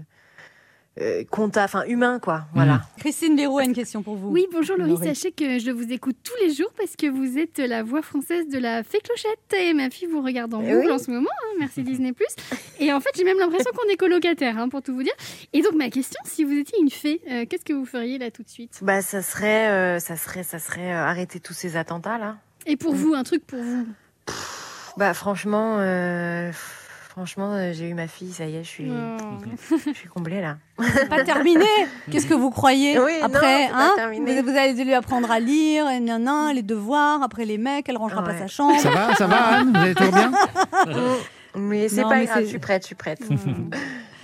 euh, compta, enfin humain, quoi. Voilà. Christine Béraud a une question pour vous. Oui, bonjour Laurie. Laurie. Sachez que je vous écoute tous les jours parce que vous êtes la voix française de la fée Clochette et ma fille vous regarde en Eh boucle oui. en ce moment. hein, merci Disney+. Et en fait, j'ai même l'impression qu'on est colocataires, hein, pour tout vous dire. Et donc ma question, si vous étiez une fée, euh, qu'est-ce que vous feriez là tout de suite? Bah, ça serait, euh, ça serait, ça serait euh, arrêter tous ces attentats là. Et pour vous, un truc pour vous? Bah, franchement, euh, franchement, euh, j'ai eu ma fille, ça y est, je suis, Oh. je suis comblée là. C'est pas terminé. Qu'est-ce que vous croyez Oui, non, après c'est pas hein terminé. vous, vous allez lui apprendre à lire, et nan, les devoirs, après les mecs, elle rangera pas Ouais. sa chambre. Ça va, ça va, Anne Vous allez toujours bien *laughs* Mais c'est pas mais grave, je suis prête, je suis prête.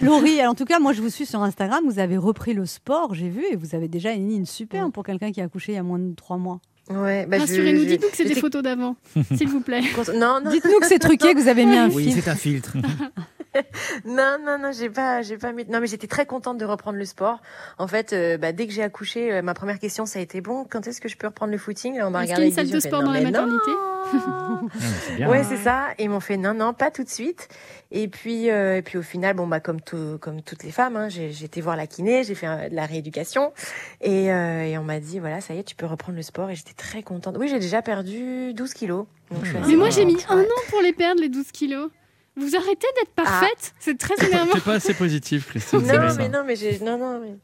Laurie, alors, en tout cas, moi je vous suis sur Instagram, vous avez repris le sport, j'ai vu, et vous avez déjà une ligne super pour quelqu'un qui a accouché il y a moins de trois mois. Ouais, bah, Rassurez-nous, je- dites-nous que c'est des photos d'avant, *laughs* s'il vous plaît. Non, non. Dites-nous que c'est truqué, que vous avez mis un Oui, filtre. c'est un filtre. *laughs* *laughs* Non, non, non, j'ai pas, j'ai pas mis. Non, mais j'étais très contente de reprendre le sport. En fait, euh, bah, dès que j'ai accouché, euh, ma première question, ça a été bon. Quand est-ce que je peux reprendre le footing? Là, on m'a Est-ce regardé. qu'il y a une salle de sport dans la non. maternité? *laughs* Ouais, c'est ça. Et ils m'ont fait non, non, pas tout de suite. Et puis, euh, et puis au final, bon bah comme tout, comme toutes les femmes, hein, j'ai été voir la kiné, j'ai fait de la rééducation, et, euh, et on m'a dit voilà, ça y est, tu peux reprendre le sport. Et j'étais très contente. Oui, j'ai déjà perdu 12 kilos. Donc, assez Mais moi, j'ai mis un an pour les perdre, les 12 kilos. Vous arrêtez d'être parfaite C'est très énervant. T'es pas assez positif, Christine. Non, mais non, mais j'ai, non, non, mais,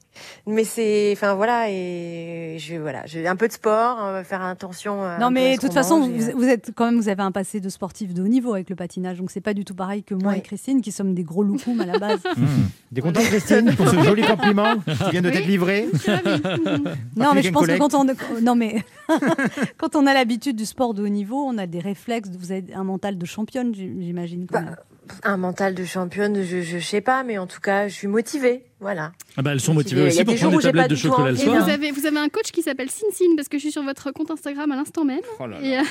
mais c'est, enfin voilà, et je, voilà, j'ai un peu de sport, on va faire attention. à un Non, mais de toute façon, mange et, vous, euh, vous êtes quand même, vous avez un passé de sportif de haut niveau avec le patinage, donc c'est pas du tout pareil que moi et Christine qui sommes des gros loukoums à la base. *laughs* Mmh. T'es contente, Christine, pour ce joli compliment qui vient de t'être livré *laughs* *laughs* Non, mais je pense que quand on, non mais quand on a l'habitude du sport de haut niveau, on a des réflexes. Vous avez un mental de championne, j'imagine. même. un mental de championne, je, je sais pas, mais en tout cas, je suis motivée, voilà. Ah bah, elles sont Motivée. motivées aussi pour prendre des tablettes de chocolat le soir. Vous avez, vous avez un coach qui s'appelle Sin Sin, parce que je suis sur votre compte Instagram à l'instant même. Oh euh,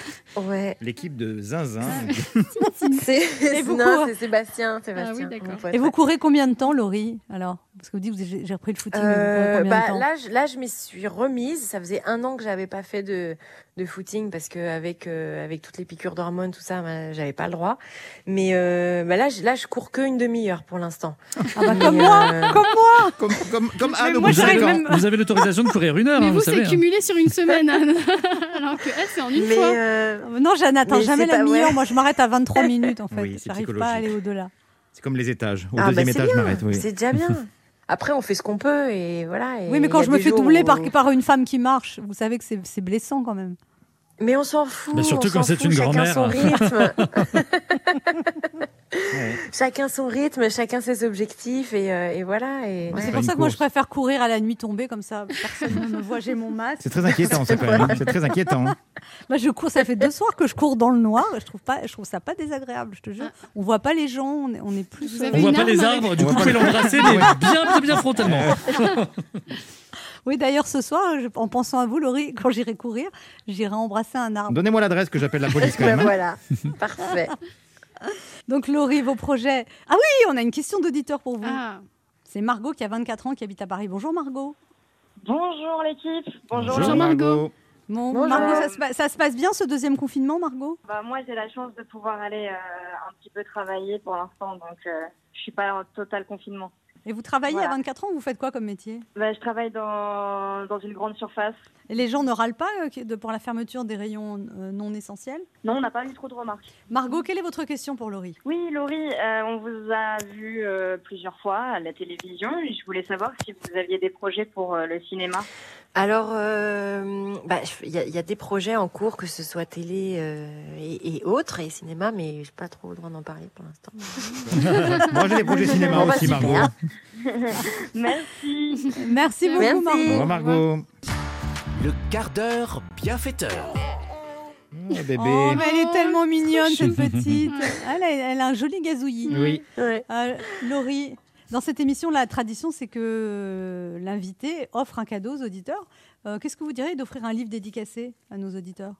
Ouais. L'équipe de Zinzin. *laughs* C'est, Et vous non, courez- c'est Sébastien, Sébastien. Ah oui, pote, Et vous courez combien de temps, Laurie Alors, parce que vous dites, vous- j'ai repris le footing. Euh, bah, temps? là, je, là, je m'y suis remise. Ça faisait un an que j'avais pas fait de, de footing parce que avec euh, avec toutes les piqûres d'hormones, tout ça, bah, j'avais pas le droit. Mais euh, bah là, je, là, je cours que une demi-heure pour l'instant. Ah bah, comme moi, comme moi. Comme, comme, comme Anne au moi, bout de j'arrive cinq ans. même- Vous avez l'autorisation de courir une heure, mais hein, vous, vous c'est savez. hein. cumulé sur une *laughs* semaine, Anne. *laughs* Alors que elle, c'est en une Mais fois. euh, Non, je n'atteins Mais jamais c'est la pas- demi-heure. ouais. Moi, je m'arrête à 23 minutes en fait. Oui, c'est J'arrive pas à psychologique. aller au-delà. C'est comme les étages. Au ah, deuxième bah, c'est étage, je bien, m'arrête. Oui. C'est déjà bien. *laughs* Après, on fait ce qu'on peut et voilà. et Oui, mais il quand y a je me des fais jours doubler où- par, par une femme qui marche, vous savez que c'est c'est blessant quand même. Mais on s'en fout. Bah, surtout quand c'est une chacun grand-mère. son rythme. *laughs* Ouais. chacun son rythme, chacun ses objectifs et, euh, et voilà. Et... C'est pour ça que moi, je préfère courir à la nuit tombée comme ça. Personne ne me voit, j'ai mon masque. C'est très inquiétant, ça, quand même. C'est très inquiétant. *laughs* Moi, je cours. Ça fait deux soirs que je cours dans le noir. Je trouve pas, je trouve ça pas désagréable. Je te jure. On voit pas les gens. On est, on est plus. On voit pas les arbres, du coup, vous pouvez l'embrasser, mais bien, bien, bien frontalement. *laughs* Oui, d'ailleurs, ce soir, je- en pensant à vous, Laurie, quand j'irai courir, j'irai embrasser un arbre. Donnez-moi l'adresse que j'appelle la police quand *laughs* Ben même. hein. voilà, *laughs* parfait. Donc, Laurie, vos projets. Ah oui, on a une question d'auditeur pour vous. Ah. C'est Margot qui a 24 ans, qui habite à Paris. Bonjour Margot. Bonjour l'équipe. Bonjour. Bonjour, Margot. Bon, Bonjour. Margot, ça se, pa- ça se passe bien ce deuxième confinement, Margot? Bah, moi j'ai la chance de pouvoir aller euh, un petit peu travailler pour l'instant, donc euh, je suis pas en total confinement. Et vous travaillez Voilà. à 24 ans Vous faites quoi comme métier? Bah, je travaille dans, dans une grande surface. Et les gens ne râlent pas euh, pour la fermeture des rayons euh, non essentiels? Non, on n'a pas eu trop de remarques. Margot, quelle est votre question pour Laurie? Oui, Laurie, euh, on vous a vu euh, plusieurs fois à la télévision. Je voulais savoir si vous aviez des projets pour le cinéma. Alors, euh, bah, il y, a- il y a des projets en cours, que ce soit télé euh, et, et autres, et cinéma, mais je n'ai pas trop le droit d'en parler pour l'instant. *laughs* Moi, j'ai des projets cinéma Bon, bah, aussi. Margot. *laughs* Merci. Merci beaucoup, Merci. Margot. Le quart d'heure bienfaiteur. Oh, bébé. Oh, mais elle est tellement mignonne, *laughs* cette petite. Elle a, elle a un joli gazouillis. Oui. Ouais. Euh, Laurie, dans cette émission, la tradition, c'est que euh, l'invité offre un cadeau aux auditeurs. Euh, Qu'est-ce que vous diriez d'offrir un livre dédicacé à nos auditeurs?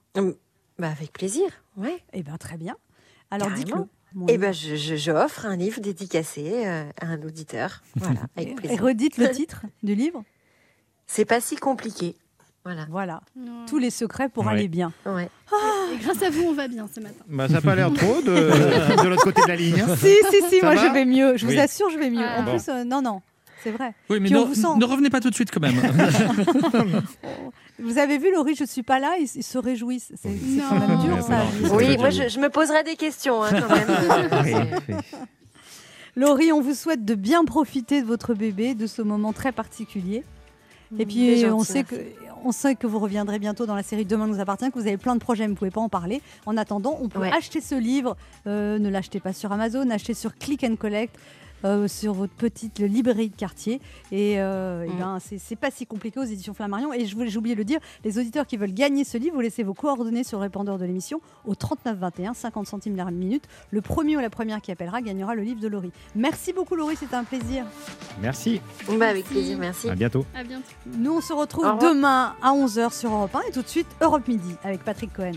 Bah, avec plaisir, ouais. Eh bien, très bien. Alors, dites-le. Et livre. ben, je, je- j'offre un livre dédicacé euh, à un auditeur. Voilà, avec Et plaisir. redites le titre du livre? C'est pas si compliqué. Voilà. Voilà. Non. Tous les secrets pour Ouais. aller bien. Ouais. Et grâce à vous, on va bien ce matin. Bah, ça n'a pas l'air trop de, *laughs* de l'autre côté de la ligne. hein. Si, si, si, Ça moi je vais mieux. Je vous assure, je vais mieux. Ah. En Bon. plus, euh, non, non, c'est vrai. Oui, mais Puis on ne, vous sent. ne revenez pas tout de suite quand même. *laughs* Vous avez vu, Laurie, je suis pas là, ils, ils se réjouissent. C'est quand Non. même dur, ça. non, Oui, moi, je, je me poserai des questions hein, quand même. *laughs* Oui, c'est- oui. Laurie, on vous souhaite de bien profiter de votre bébé, de ce moment très particulier. Et C'est puis, gentil, on, sait que, merci. on sait que vous reviendrez bientôt dans la série Demain nous appartient, que vous avez plein de projets, mais vous ne pouvez pas en parler. En attendant, on peut Ouais. acheter ce livre. Euh, ne l'achetez pas sur Amazon, achetez sur Click and Collect. Euh, sur votre petite librairie de quartier. Et, euh, eh Mm. ben, c'est pas si compliqué aux éditions Flammarion. Et je voulais- j'ai oublié de le dire, les auditeurs qui veulent gagner ce livre, vous laissez vos coordonnées sur le répondeur de l'émission au 39 21, 50 centimes la minute. Le premier ou la première qui appellera gagnera le livre de Laurie. Merci beaucoup Laurie, c'était un plaisir. Merci. Bah, avec plaisir, merci. À bientôt. À bientôt. Nous on se retrouve demain à 11h sur Europe 1 et tout de suite Europe Midi avec Patrick Cohen.